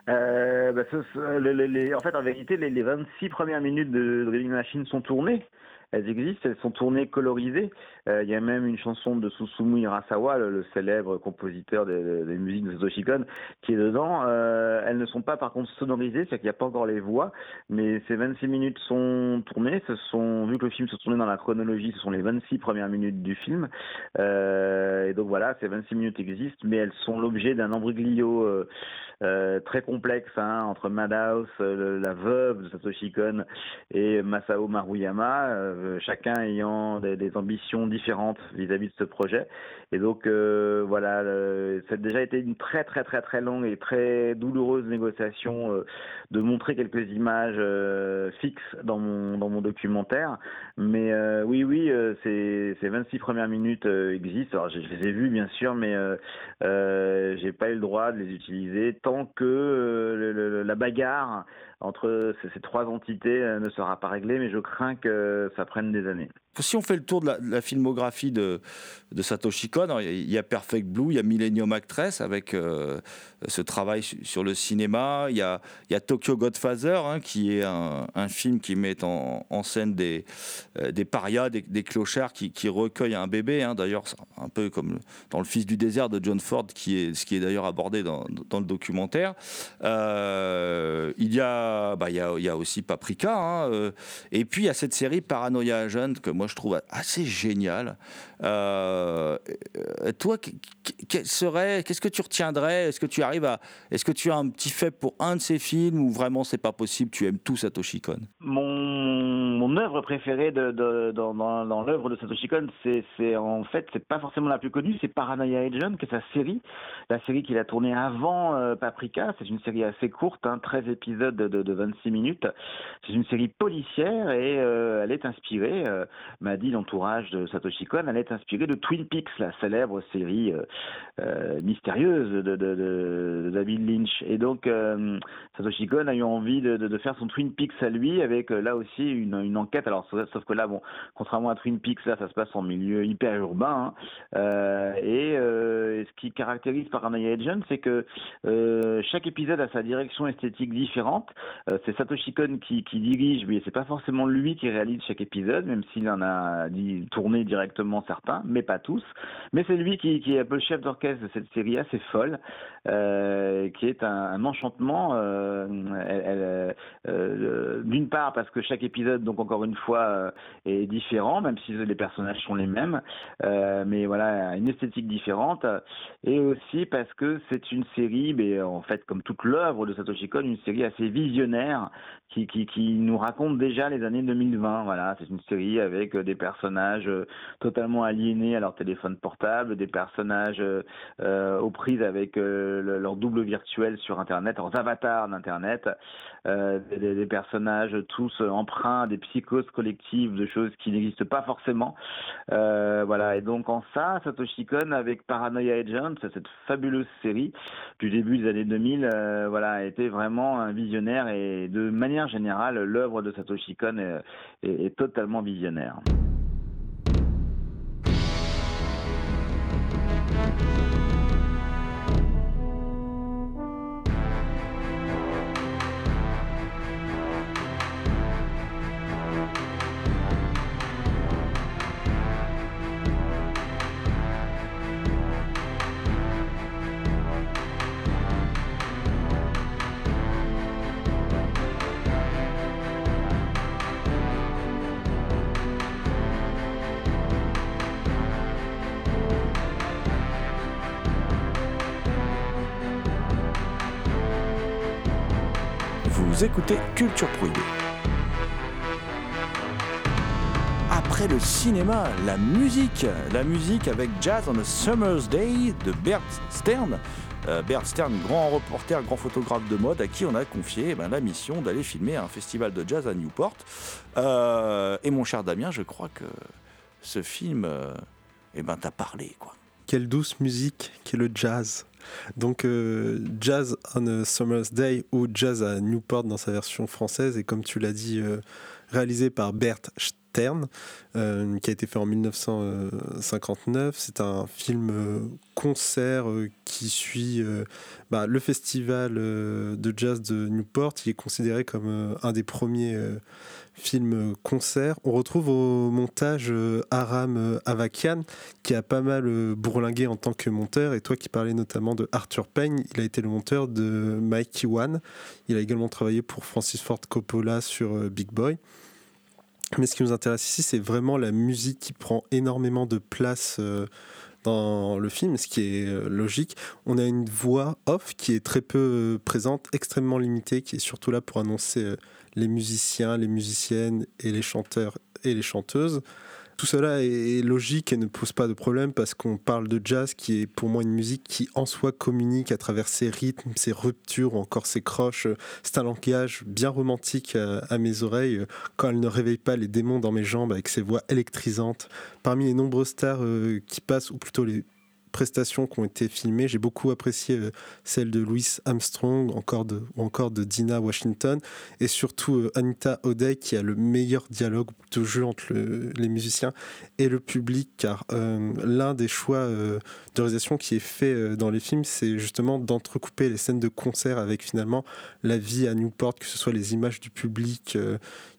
Speaker 5: Euh, bah, ce- en fait, en vérité, les, les 26 premières minutes de Dreaming Machine sont tournées. Elles existent, elles sont tournées, colorisées. Euh, Il y a même une chanson de Susumu Hirasawa, le, célèbre compositeur des, musiques de Satoshi Kon, qui est dedans. Euh, elles ne sont pas par contre sonorisées, c'est-à-dire qu'il n'y a pas encore les voix, mais ces 26 minutes sont tournées. Vu que le film se tournait dans la chronologie, ce sont les 26 premières minutes du film. Euh, et donc voilà, ces 26 minutes existent, mais elles sont l'objet d'un embroglio euh, très complexe hein, entre Madhouse, la veuve de Satoshi Kon et Masao Maruyama, euh, chacun ayant des, ambitions différentes vis-à-vis de ce projet. Et donc euh, voilà, le- ça a déjà été une très très très très longue et très douloureuse négociation euh, de montrer quelques images euh, fixes dans mon dans mon documentaire. Mais euh, oui oui, euh, ces, ces 26 premières minutes euh, existent. Alors je, les ai vues bien sûr, mais euh, euh, j'ai pas eu le droit de les utiliser tant que euh, la bagarre entre ces, ces trois entités euh, ne sera pas réglée, mais je crains que ça prenne des années.
Speaker 2: Si on fait le tour de la, filmographie de, de Satoshi Kon, alors, il y a Perfect Blue, il y a Millennium Actress avec euh, ce travail su- sur le cinéma, il y a, Tokyo Godfather, hein, qui est un, film qui met en, scène des, euh, des parias, des, clochards qui, recueillent un bébé. hein. d'ailleurs, un peu comme dans Le Fils du désert de John Ford, qui est, ce qui est d'ailleurs abordé dans, le documentaire. Euh, il, y a, bah, il, y a, aussi Paprika, hein, et puis il y a cette série Paranoia Agent que moi je trouve assez géniale. Euh, toi, qu'est-ce que tu retiendrais? Est-ce que tu arrives à, est-ce que tu as un petit fait pour un de ces films ou vraiment c'est pas possible Tu aimes tout Satoshi Kon?
Speaker 5: Mon, œuvre préférée dans, l'œuvre de Satoshi Kon, c'est, en fait, c'est pas forcément la plus connue, c'est Paranoia Agent, qui est sa série, la série qu'il a tournée avant euh, Paprika. C'est une série assez courte, hein, 13 épisodes de, de, de 26 minutes. C'est une série policière et euh, elle est inspirée, m'a dit l'entourage de Satoshi Kon, elle est inspirée de Twin Peaks, la célèbre série euh, euh, mystérieuse de, David Lynch. Et donc, euh, Satoshi Kon a eu envie de, faire son Twin Peaks à lui avec là aussi une, enquête. Alors, sauf que là, bon, contrairement à Twin Peaks, là, ça se passe en milieu hyper urbain. hein. Et, ce qui caractérise Paranoia Agent, c'est que chaque épisode a sa direction esthétique différente. C'est Satoshi Kon qui, qui dirige, mais c'est pas forcément lui qui réalise chaque épisode, même s'il en a dit, tourné directement certains, mais pas tous. Mais c'est lui qui, est un peu le chef d'orchestre de cette série assez folle, euh, qui est un, enchantement. euh, euh, D'une part parce que chaque épisode, donc encore une fois, est différent, même si les personnages sont les mêmes, mais voilà, une esthétique différente, et aussi parce que c'est une série, en fait, comme toute l'œuvre de Satoshi Kon, une série assez visionnaire qui nous raconte déjà les années 2020. Voilà, c'est une série avec des personnages totalement aliénés à leur téléphone portable, des personnages aux prises avec leur double virtuel sur Internet, leurs avatars d'Internet, des, des, personnages tous empreints des psychoses collectives, de choses qui n'existent pas forcément. voilà, et donc en ça, Satoshi Kon avec Paranoia Agent, cette fabuleuse série du début des années 2000, voilà, a été vraiment un visionnaire et de manière générale, l'œuvre de Satoshi Kon est totalement visionnaire.
Speaker 2: now. Culture Prohibée. Après le cinéma, la musique, la musique avec Jazz on a Summer's Day de Bert Stern. Euh, Bert Stern, grand reporter, grand photographe de mode, à qui on a confié eh ben, la mission d'aller filmer un festival de jazz à Newport. Euh, et mon cher Damien, je crois que ce film, euh, eh ben, t'a parlé, quoi.
Speaker 3: Quelle douce musique qu'est le jazz. Donc euh, Jazz on a Summer's Day ou Jazz à Newport dans sa version française et comme tu l'as dit euh, réalisé par Bert Stern euh, qui a été fait en 1959. C'est un film concert qui suit bah, le festival de jazz de Newport. Il est considéré comme un des premiers film concert. On retrouve au montage euh, Aram euh, Avakian, qui a pas mal euh, bourlingué en tant que monteur. Et toi qui parlais notamment de Arthur Payne, il a été le monteur de Mikey One. Il a également travaillé pour Francis Ford Coppola sur Big Boy. Mais ce qui nous intéresse ici, c'est vraiment la musique qui prend énormément de place dans le film, ce qui est logique. On a une voix off qui est très peu présente, extrêmement limitée, qui est surtout là pour annoncer les musiciens, les musiciennes et les chanteurs et les chanteuses. Tout cela est logique et ne pose pas de problème parce qu'on parle de jazz qui est pour moi une musique qui en soi communique à travers ses rythmes, ses ruptures ou encore ses croches. C'est un langage bien romantique à, mes oreilles quand elle ne réveille pas les démons dans mes jambes avec ses voix électrisantes. Parmi les nombreuses stars euh, qui passent, ou plutôt les prestations qui ont été filmées. J'ai beaucoup apprécié euh, celle de Louis Armstrong encore de, ou encore de Dina Washington et surtout euh, Anita O'Day qui a le meilleur dialogue de jeu entre les musiciens et le public car euh, l'un des choix de réalisation qui est fait dans les films c'est justement d'entrecouper les scènes de concert avec finalement la vie à Newport, que ce soit les images du public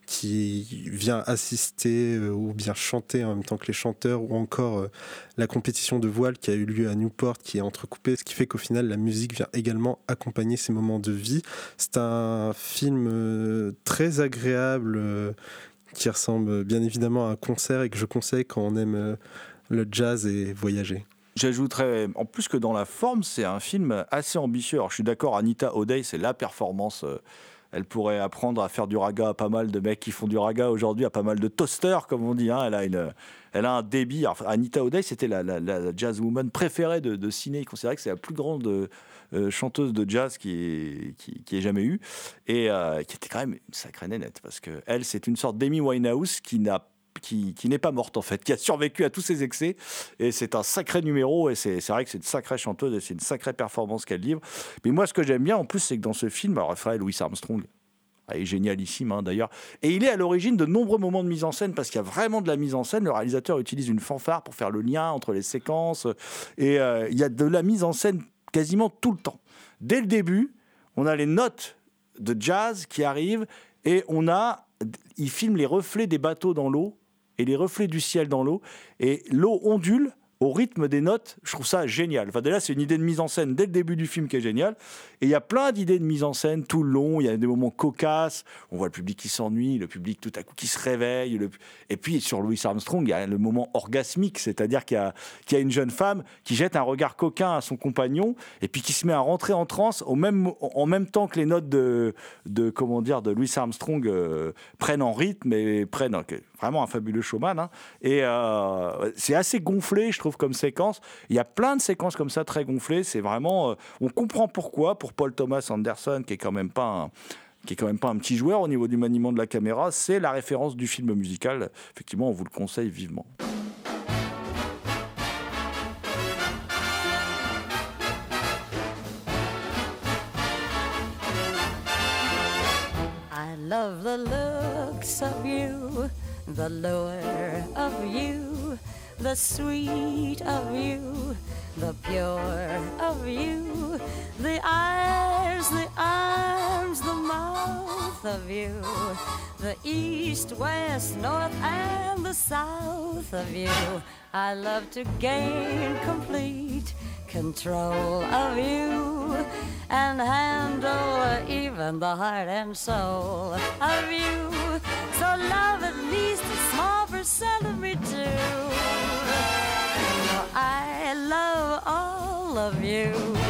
Speaker 3: qui vient assister euh, ou bien chanter en même temps que les chanteurs, ou encore euh, la compétition de voile qui a eu lieu à Newport, qui est entrecoupée, ce qui fait qu'au final la musique vient également accompagner ces moments de vie. C'est un film euh, très agréable qui ressemble bien évidemment à un concert et que je conseille quand on aime le jazz et voyager.
Speaker 2: J'ajouterais, en plus que dans la forme, c'est un film assez ambitieux. Alors, je suis d'accord, Anita O'Day, c'est la performance elle pourrait apprendre à faire du raga à pas mal de mecs qui font du raga aujourd'hui, à pas mal de toasters, comme on dit. Hein. Elle, a une, elle a un débit. Anita O'Day, c'était la, jazz woman préférée de, de ciné. Il considérait que c'est la plus grande euh, chanteuse de jazz qui, qui, qui ait jamais eu. Et euh, qui était quand même une sacrée nénette. Parce que elle, c'est une sorte d'Amy Winehouse qui n'a qui, n'est pas morte en fait, qui a survécu à tous ces excès. Et c'est un sacré numéro, et c'est vrai que c'est une sacrée chanteuse, et c'est une sacrée performance qu'elle livre. Mais moi, ce que j'aime bien en plus, c'est que dans ce film, Raphaël Louis Armstrong, il est génialissime hein, d'ailleurs. Et il est à l'origine de nombreux moments de mise en scène parce qu'il y a vraiment de la mise en scène. Le réalisateur utilise une fanfare pour faire le lien entre les séquences. Et euh, il y a de la mise en scène quasiment tout le temps. Dès le début, on a les notes de jazz qui arrivent et on a, il filme les reflets des bateaux dans l'eau et les reflets du ciel dans l'eau. Et l'eau ondule au rythme des notes, je trouve ça génial. Enfin, déjà, c'est une idée de mise en scène dès le début du film qui est géniale. Et il y a plein d'idées de mise en scène tout le long. Il y a des moments cocasses. On voit le public qui s'ennuie, le public tout à coup qui se réveille. Et puis, sur Louis Armstrong, il y a le moment orgasmique, c'est-à-dire qu'il y, a une jeune femme qui jette un regard coquin à son compagnon et puis qui se met à rentrer en transe au même, en même temps que les notes de, de comment dire, de Louis Armstrong euh, prennent en rythme et prennent vraiment un fabuleux showman. hein. Et euh, c'est assez gonflé, je trouve, comme séquence. Il y a plein de séquences comme ça, très gonflées. C'est vraiment. euh, on comprend pourquoi, pour Paul Thomas Anderson, qui est quand même pas un qui est quand même pas un petit joueur au niveau du maniement de la caméra, c'est la référence du film musical. Effectivement, on vous le conseille vivement.
Speaker 6: I love the the lure of you, the sweet of you, the pure of you, the eyes, the arms, the mouth of you, the east, west, north, and the south of you. I love to gain complete control of you and handle even the heart and soul of you. So love at least a small percent of me too. For I love all of you.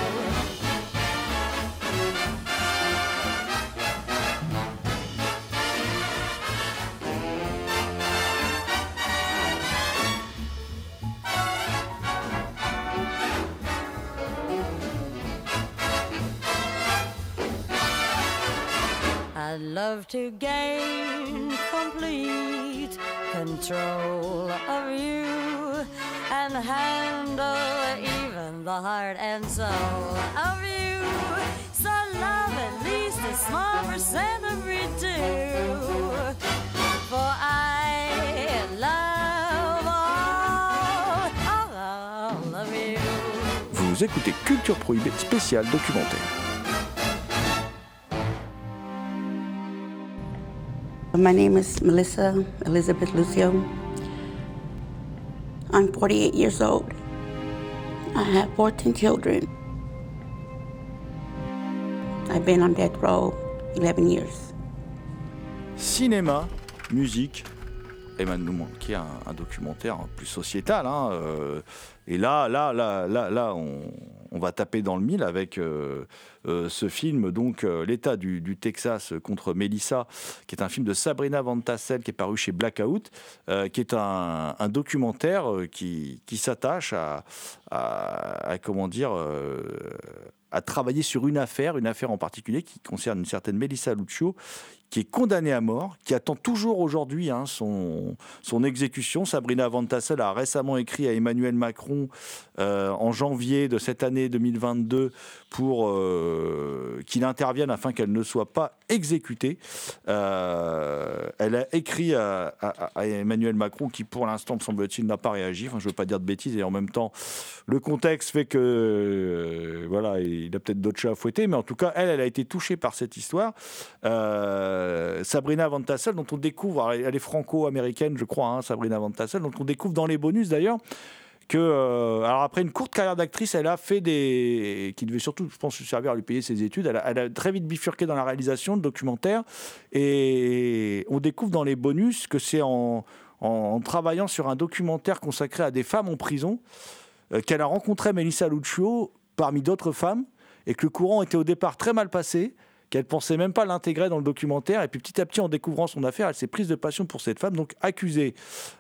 Speaker 6: I'd love to gain complete control of you and handle even the heart and soul of you. So love at least a small percent of me too. For I love all, all of you.
Speaker 2: Vous écoutez Culture Prohibée spécial documentaire.
Speaker 7: My name is Melissa Elizabeth Lucio. I'm 48 years old. I have 14 children. I've been on death row 11 years.
Speaker 2: Cinéma, musique, et nous manquait un, un documentaire plus sociétal. hein, euh, et là, là, là, là, là, on, on va taper dans le mille avec euh, euh, ce film, donc euh, l'État du, Texas contre Melissa, qui est un film de Sabrina Van Tassel qui est paru chez Blackout, qui est un, documentaire qui, s'attache à, comment dire. à travailler sur une affaire, une affaire en particulier qui concerne une certaine Melissa Luccio, qui est condamnée à mort, qui attend toujours aujourd'hui hein, son, exécution. Sabrina Van Tassel a récemment écrit à Emmanuel Macron euh, en janvier de cette année 2022 pour euh, qu'il intervienne afin qu'elle ne soit pas exécutée. Euh, elle a écrit à, Emmanuel Macron qui, pour l'instant, me semble-t-il, n'a pas réagi. Enfin, je ne veux pas dire de bêtises et en même temps, le contexte fait que voilà, il a peut-être d'autres chats à fouetter, mais en tout cas, elle, elle a été touchée par cette histoire. Sabrina Van Tassel, dont on découvre, elle est franco-américaine, je crois, hein, Sabrina Van Tassel, dont on découvre dans les bonus d'ailleurs que, euh, alors après une courte carrière d'actrice, elle a fait des, qui devait surtout, je pense, servir à lui payer ses études. Elle a, très vite bifurqué dans la réalisation de documentaires, et on découvre dans les bonus que c'est en, travaillant sur un documentaire consacré à des femmes en prison euh, qu'elle a rencontré Melissa Luccio parmi d'autres femmes, et que le courant était au départ très mal passé qu'elle pensait même pas l'intégrer dans le documentaire. Et puis petit à petit, en découvrant son affaire, elle s'est prise de passion pour cette femme, donc accusée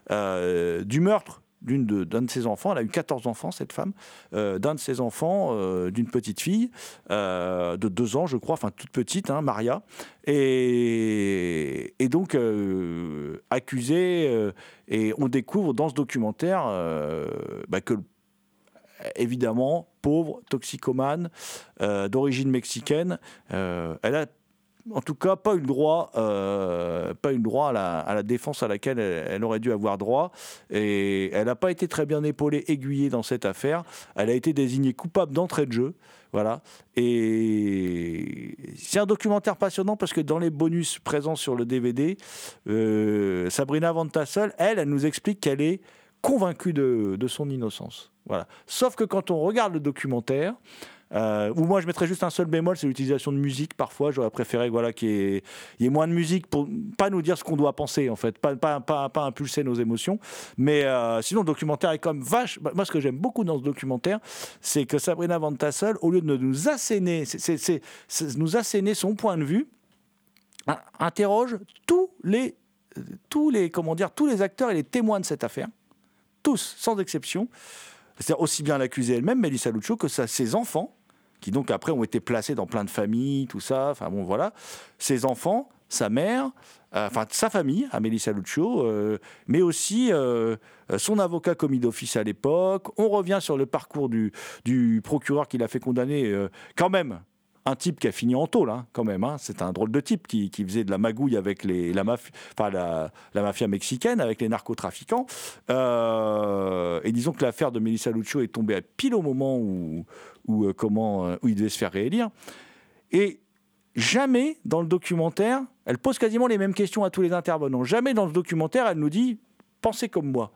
Speaker 2: euh, du meurtre d'une de- de, ses enfants. Elle a eu 14 enfants, cette femme, euh, d'un de ses enfants, euh, d'une petite fille de deux ans, je crois, enfin toute petite, hein, Maria. Et, donc accusée, et on découvre dans ce documentaire bah, que évidemment, pauvre, toxicomane, euh, d'origine mexicaine. Euh, elle a en tout cas pas eu le droit, euh, pas eu droit à la, défense à laquelle elle, aurait dû avoir droit. Et elle n'a pas été très bien épaulée, aiguillée dans cette affaire. Elle a été désignée coupable d'entrée de jeu. Voilà. Et c'est un documentaire passionnant parce que dans les bonus présents sur le DVD, Sabrina Van Tassel, elle, elle nous explique qu'elle est convaincue de son innocence. Sauf que quand on regarde le documentaire, euh, ou moi je mettrais juste un seul bémol, c'est l'utilisation de musique. Parfois, j'aurais préféré voilà, qu'il y, ait- moins de musique pour pas nous dire ce qu'on doit penser, en fait, pas, impulser nos émotions. Mais euh, sinon, le documentaire est même vache. bah, Moi, ce que j'aime beaucoup dans ce documentaire, c'est que Sabrina Van Tassel, au lieu de nous asséner, nous asséner son point de vue, in- interroge tous les tous les, comment dire, tous les acteurs et les témoins de cette affaire, tous, sans exception, c'est-à-dire aussi bien l'accusée elle-même, Melissa Lucho, que ses enfants, qui donc après ont été placés dans plein de familles, tout ça, enfin bon voilà, ses enfants, sa mère, euh, enfin sa famille, à Melissa Lucho, euh, mais aussi euh, son avocat commis d'office à l'époque. On revient sur le parcours du procureur qui l'a fait condamner quand même un type qui a fini en tôle, hein, quand même. Hein. C'est un drôle de type qui, faisait de la magouille avec la, mafia, mexicaine, avec les narcotrafiquants. Euh, et disons que l'affaire de Melissa Lucho est tombée à pile au moment où, euh, comment, euh, où il devait se faire réélire. Et jamais dans le documentaire, elle pose quasiment les mêmes questions à tous les intervenants. Jamais dans le documentaire, elle nous dit pensez comme moi.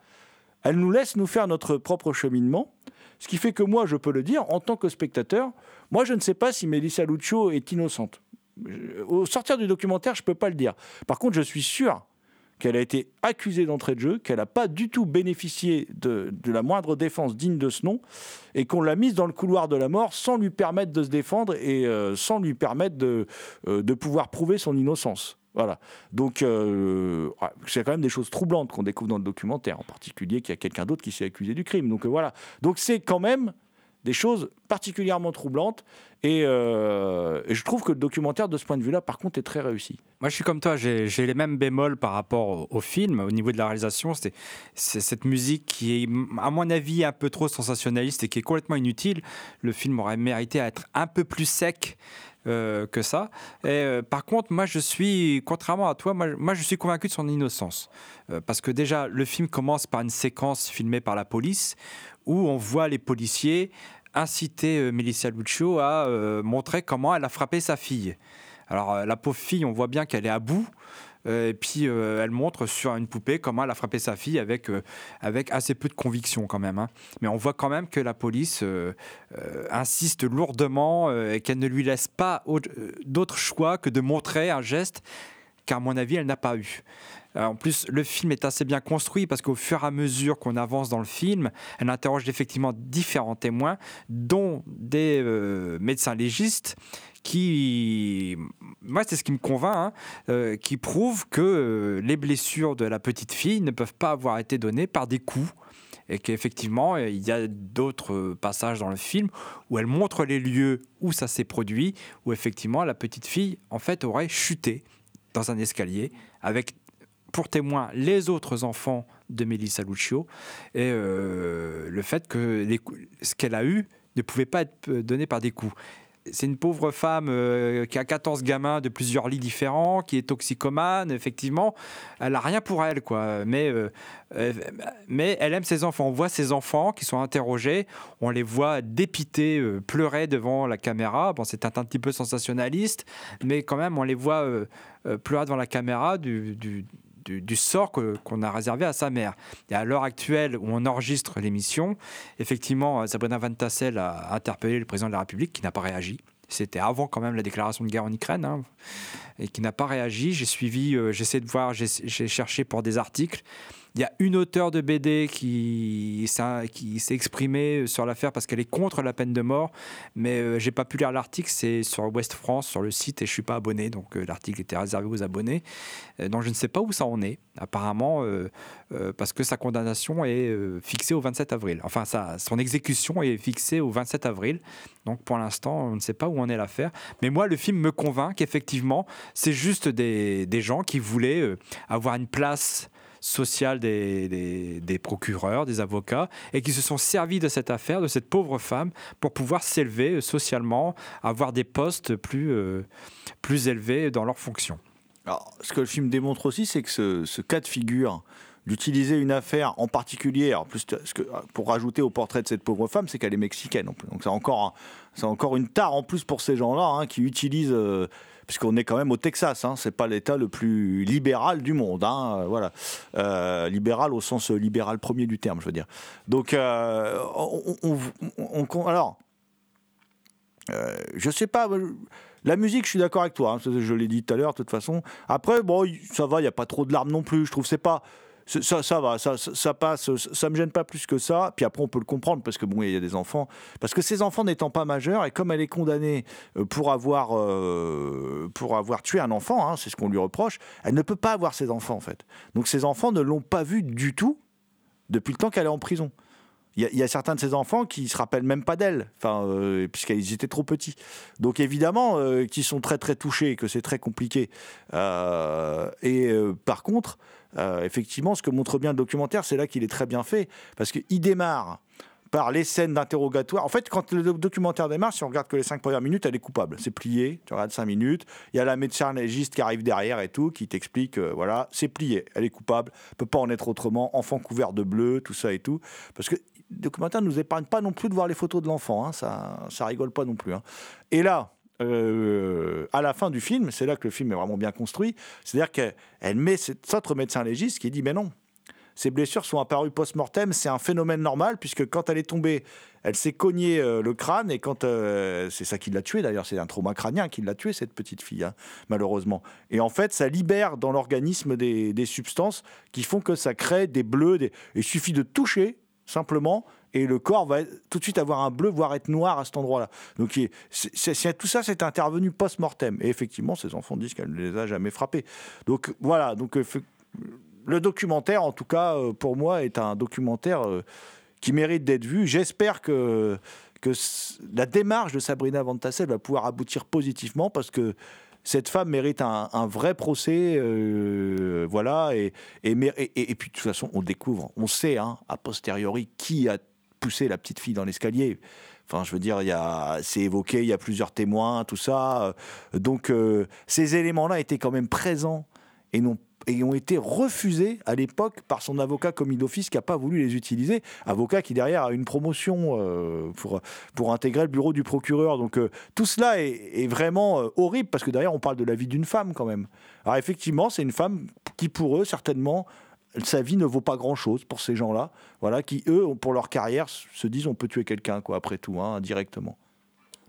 Speaker 2: Elle nous laisse nous faire notre propre cheminement. Ce qui fait que moi, je peux le dire, en tant que spectateur, moi, je ne sais pas si Melissa Lucio est innocente. Au sortir du documentaire, je ne peux pas le dire. Par contre, je suis sûr qu'elle a été accusée d'entrée de jeu, qu'elle n'a pas du tout bénéficié de, la moindre défense digne de ce nom, et qu'on l'a mise dans le couloir de la mort sans lui permettre de se défendre et euh, sans lui permettre euh, de pouvoir prouver son innocence. Voilà. Donc, euh, c'est quand même des choses troublantes qu'on découvre dans le documentaire, en particulier qu'il y a quelqu'un d'autre qui s'est accusé du crime. Donc, euh, voilà. Donc, c'est quand même des choses particulièrement troublantes. Et, euh, et, je trouve que le documentaire, de ce point de vue-là, par contre, est très réussi.
Speaker 4: Moi, je suis comme toi, j'ai les mêmes bémols par rapport au, au, film. Au niveau de la réalisation, c'est cette musique qui est, à mon avis, un peu trop sensationnaliste et qui est complètement inutile. Le film aurait mérité à être un peu plus sec. Euh, que ça. Euh, par contre, moi, je suis, contrairement à toi, moi, moi je suis convaincu de son innocence. Euh, parce que déjà, le film commence par une séquence filmée par la police où on voit les policiers inciter Melissa Lucio à montrer comment elle a frappé sa fille. Alors, la pauvre fille, on voit bien qu'elle est à bout. Euh, et puis euh, elle montre sur une poupée comment elle a frappé sa fille avec, euh, avec assez peu de conviction quand même. Hein. Mais on voit quand même que la police insiste lourdement et qu'elle ne lui laisse pas d'autre choix que de montrer un geste qu'à mon avis elle n'a pas eu. En plus, le film est assez bien construit parce qu'au fur et à mesure qu'on avance dans le film, elle interroge effectivement différents témoins, dont des médecins légistes qui, moi, c'est ce qui me convainc, hein, euh, qui prouve que euh, les blessures de la petite fille ne peuvent pas avoir été données par des coups. Et qu'effectivement, il y a d'autres passages dans le film où elle montre les lieux où ça s'est produit, où effectivement la petite fille, en fait, aurait chuté dans un escalier avec pour témoin les autres enfants de Melissa Lucio et euh, le fait que ce qu'elle a eu ne pouvait pas être donné par des coups c'est une pauvre femme euh, qui a 14 gamins de plusieurs lits différents, qui est toxicomane, effectivement. Elle n'a rien pour elle, quoi. Mais, euh, euh, mais elle aime ses enfants. On voit ses enfants qui sont interrogés, on les voit dépiter, pleurer devant la caméra. Bon, c'est un, un, petit peu sensationnaliste, mais quand même, on les voit pleurer devant la caméra du, sort qu'on a réservé à sa mère. Et à l'heure actuelle où on enregistre l'émission, effectivement, Sabrina Van Tassel a interpellé le président de la République qui n'a pas réagi. C'était avant quand même la déclaration de guerre en Ukraine, hein, et qui n'a pas réagi. J'ai suivi, euh, j'essaie de voir, j'ai cherché pour des articles. Il y a une auteure de BD qui, s'est exprimée sur l'affaire parce qu'elle est contre la peine de mort, mais euh, j'ai pas pu lire l'article, c'est sur Ouest France, sur le site, et je suis pas abonné, donc euh, l'article était réservé aux abonnés. Euh, donc je ne sais pas où ça en est, apparemment, parce que sa condamnation est fixée au 27 avril. Enfin, son exécution est fixée au 27 avril, donc pour l'instant, on ne sait pas où en est l'affaire. Mais moi, le film me convainc qu'effectivement, c'est juste des, gens qui voulaient avoir une place sociale des, des, procureurs, des avocats, et qui se sont servis de cette affaire, de cette pauvre femme, pour pouvoir s'élever socialement, avoir des postes plus, euh, plus élevés dans leurs fonctions.
Speaker 2: Alors, ce que le film démontre aussi, c'est que ce, cas de figure d'utiliser une affaire en particulier, en plus, pour rajouter au portrait de cette pauvre femme, c'est qu'elle est mexicaine. Donc c'est encore, c'est encore une tare en plus pour ces gens-là hein, qui utilisent euh, puisqu'on est quand même au Texas, hein, c'est pas l'État le plus libéral du monde, hein, voilà, euh, libéral au sens libéral premier du terme, je veux dire. Donc, euh, on, alors, euh, je sais pas. La musique, je suis d'accord avec toi. Hein, je l'ai dit tout à l'heure, de toute façon. Après, bon, ça va, il n'y a pas trop de larmes non plus. Je trouve c'est pas ça, ça va, ça, ça, passe, ça, ça me gêne pas plus que ça. Puis après, on peut le comprendre parce que bon, il y a des enfants, parce que ces enfants n'étant pas majeurs et comme elle est condamnée euh, pour avoir euh, pour avoir tué un enfant, hein, c'est ce qu'on lui reproche, elle ne peut pas avoir ses enfants en fait. Donc ces enfants ne l'ont pas vue du tout depuis le temps qu'elle est en prison. Il y, a, certains de ses enfants qui se rappellent même pas d'elle, enfin, euh, puisqu'ils étaient trop petits. Donc évidemment, euh, qui sont très très touchés, que c'est très compliqué. Euh, et euh, par contre, euh, effectivement, ce que montre bien le documentaire, c'est là qu'il est très bien fait, parce qu'il démarre par les scènes d'interrogatoire. En fait, quand le documentaire démarre, si on regarde que les cinq premières minutes, elle est coupable. C'est plié, tu regardes cinq minutes. Il y a la médecin légiste qui arrive derrière et tout, qui t'explique, voilà, c'est plié, elle est coupable, peut pas en être autrement, enfant couvert de bleu, tout ça et tout. Parce que le documentaire ne nous épargne pas non plus de voir les photos de l'enfant, hein, ça, ça rigole pas non plus. hein. Et là, euh, à la fin du film, c'est là que le film est vraiment bien construit, c'est-à-dire qu'elle elle met cet autre médecin légiste qui dit, mais non, ces blessures sont apparues post-mortem, c'est un phénomène normal, puisque quand elle est tombée, elle s'est cognée euh, le crâne, et quand. euh, c'est ça qui l'a tuée d'ailleurs, c'est un trauma crânien qui l'a tuée, cette petite fille, hein, malheureusement. Et en fait, ça libère dans l'organisme des, substances qui font que ça crée des bleus. Il suffit de toucher, simplement, et le corps va tout de suite avoir un bleu, voire être noir à cet endroit-là. Donc il- tout ça, c'est intervenu post-mortem. Et effectivement, ces enfants disent qu'elle ne les a jamais frappés. Donc voilà, donc euh, le documentaire, en tout cas, euh, pour moi, est un documentaire euh, qui mérite d'être vu. J'espère que, que la démarche de Sabrina Van Tassel va pouvoir aboutir positivement parce que cette femme mérite un, vrai procès, voilà, et puis de toute façon, on découvre, on sait, hein, a posteriori, qui a poussé la petite fille dans l'escalier. Enfin, je veux dire, il c'est évoqué, il y a plusieurs témoins, tout ça. Euh, Donc, euh, ces éléments-là étaient quand même présents et ont été refusés à l'époque par son avocat commis d'office qui n'a pas voulu les utiliser. Avocat qui derrière a une promotion euh, pour, pour intégrer le bureau du procureur. Donc tout cela est, vraiment horrible parce que derrière on parle de la vie d'une femme quand même. Alors effectivement c'est une femme qui pour eux certainement sa vie ne vaut pas grand-chose pour ces gens-là, voilà, qui eux pour leur carrière se disent on peut tuer quelqu'un quoi après tout, hein, directement.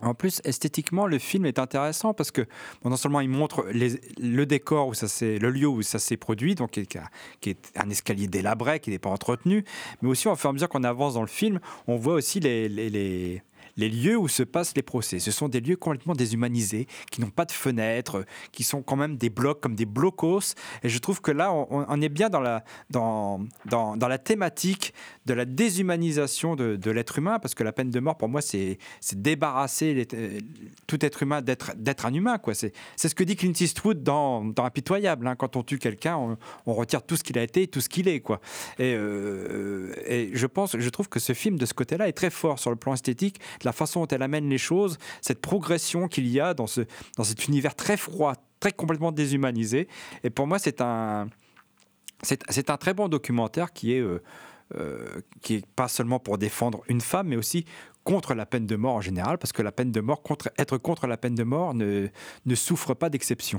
Speaker 4: En plus, esthétiquement, le film est intéressant parce que non seulement il montre le décor où ça s'est, le lieu où ça s'est produit, donc qui est, qui est un escalier délabré, qui n'est pas entretenu, mais aussi au fur et à mesure qu'on avance dans le film, on voit aussi les- les lieux où se passent les procès. Ce sont des lieux complètement déshumanisés, qui n'ont pas de fenêtres, qui sont quand même des blocs comme des blocos. Et je trouve que là, on, on est bien dans la, dans, dans, dans la thématique de la déshumanisation de, l'être humain, parce que la peine de mort, pour moi, c'est débarrasser euh, tout être humain d'être un humain. C'est ce que dit Clint Eastwood dans, dans Impitoyable. hein. Quand on tue quelqu'un, on, retire tout ce qu'il a été et tout ce qu'il est. quoi. Et, euh, et je pense, je trouve que ce film, de ce côté-là, est très fort sur le plan esthétique, la façon dont elle amène les choses, cette progression qu'il y a dans, ce, dans cet univers très froid, très complètement déshumanisé. Et pour moi, c'est un, un très bon documentaire qui est, euh, euh, qui est pas seulement pour défendre une femme, mais aussi contre la peine de mort en général, parce que la peine de mort, contre, être contre la peine de mort ne, ne souffre pas d'exception.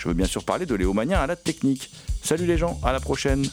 Speaker 2: Je veux bien sûr parler de Léo à la technique. Salut les gens, à la prochaine.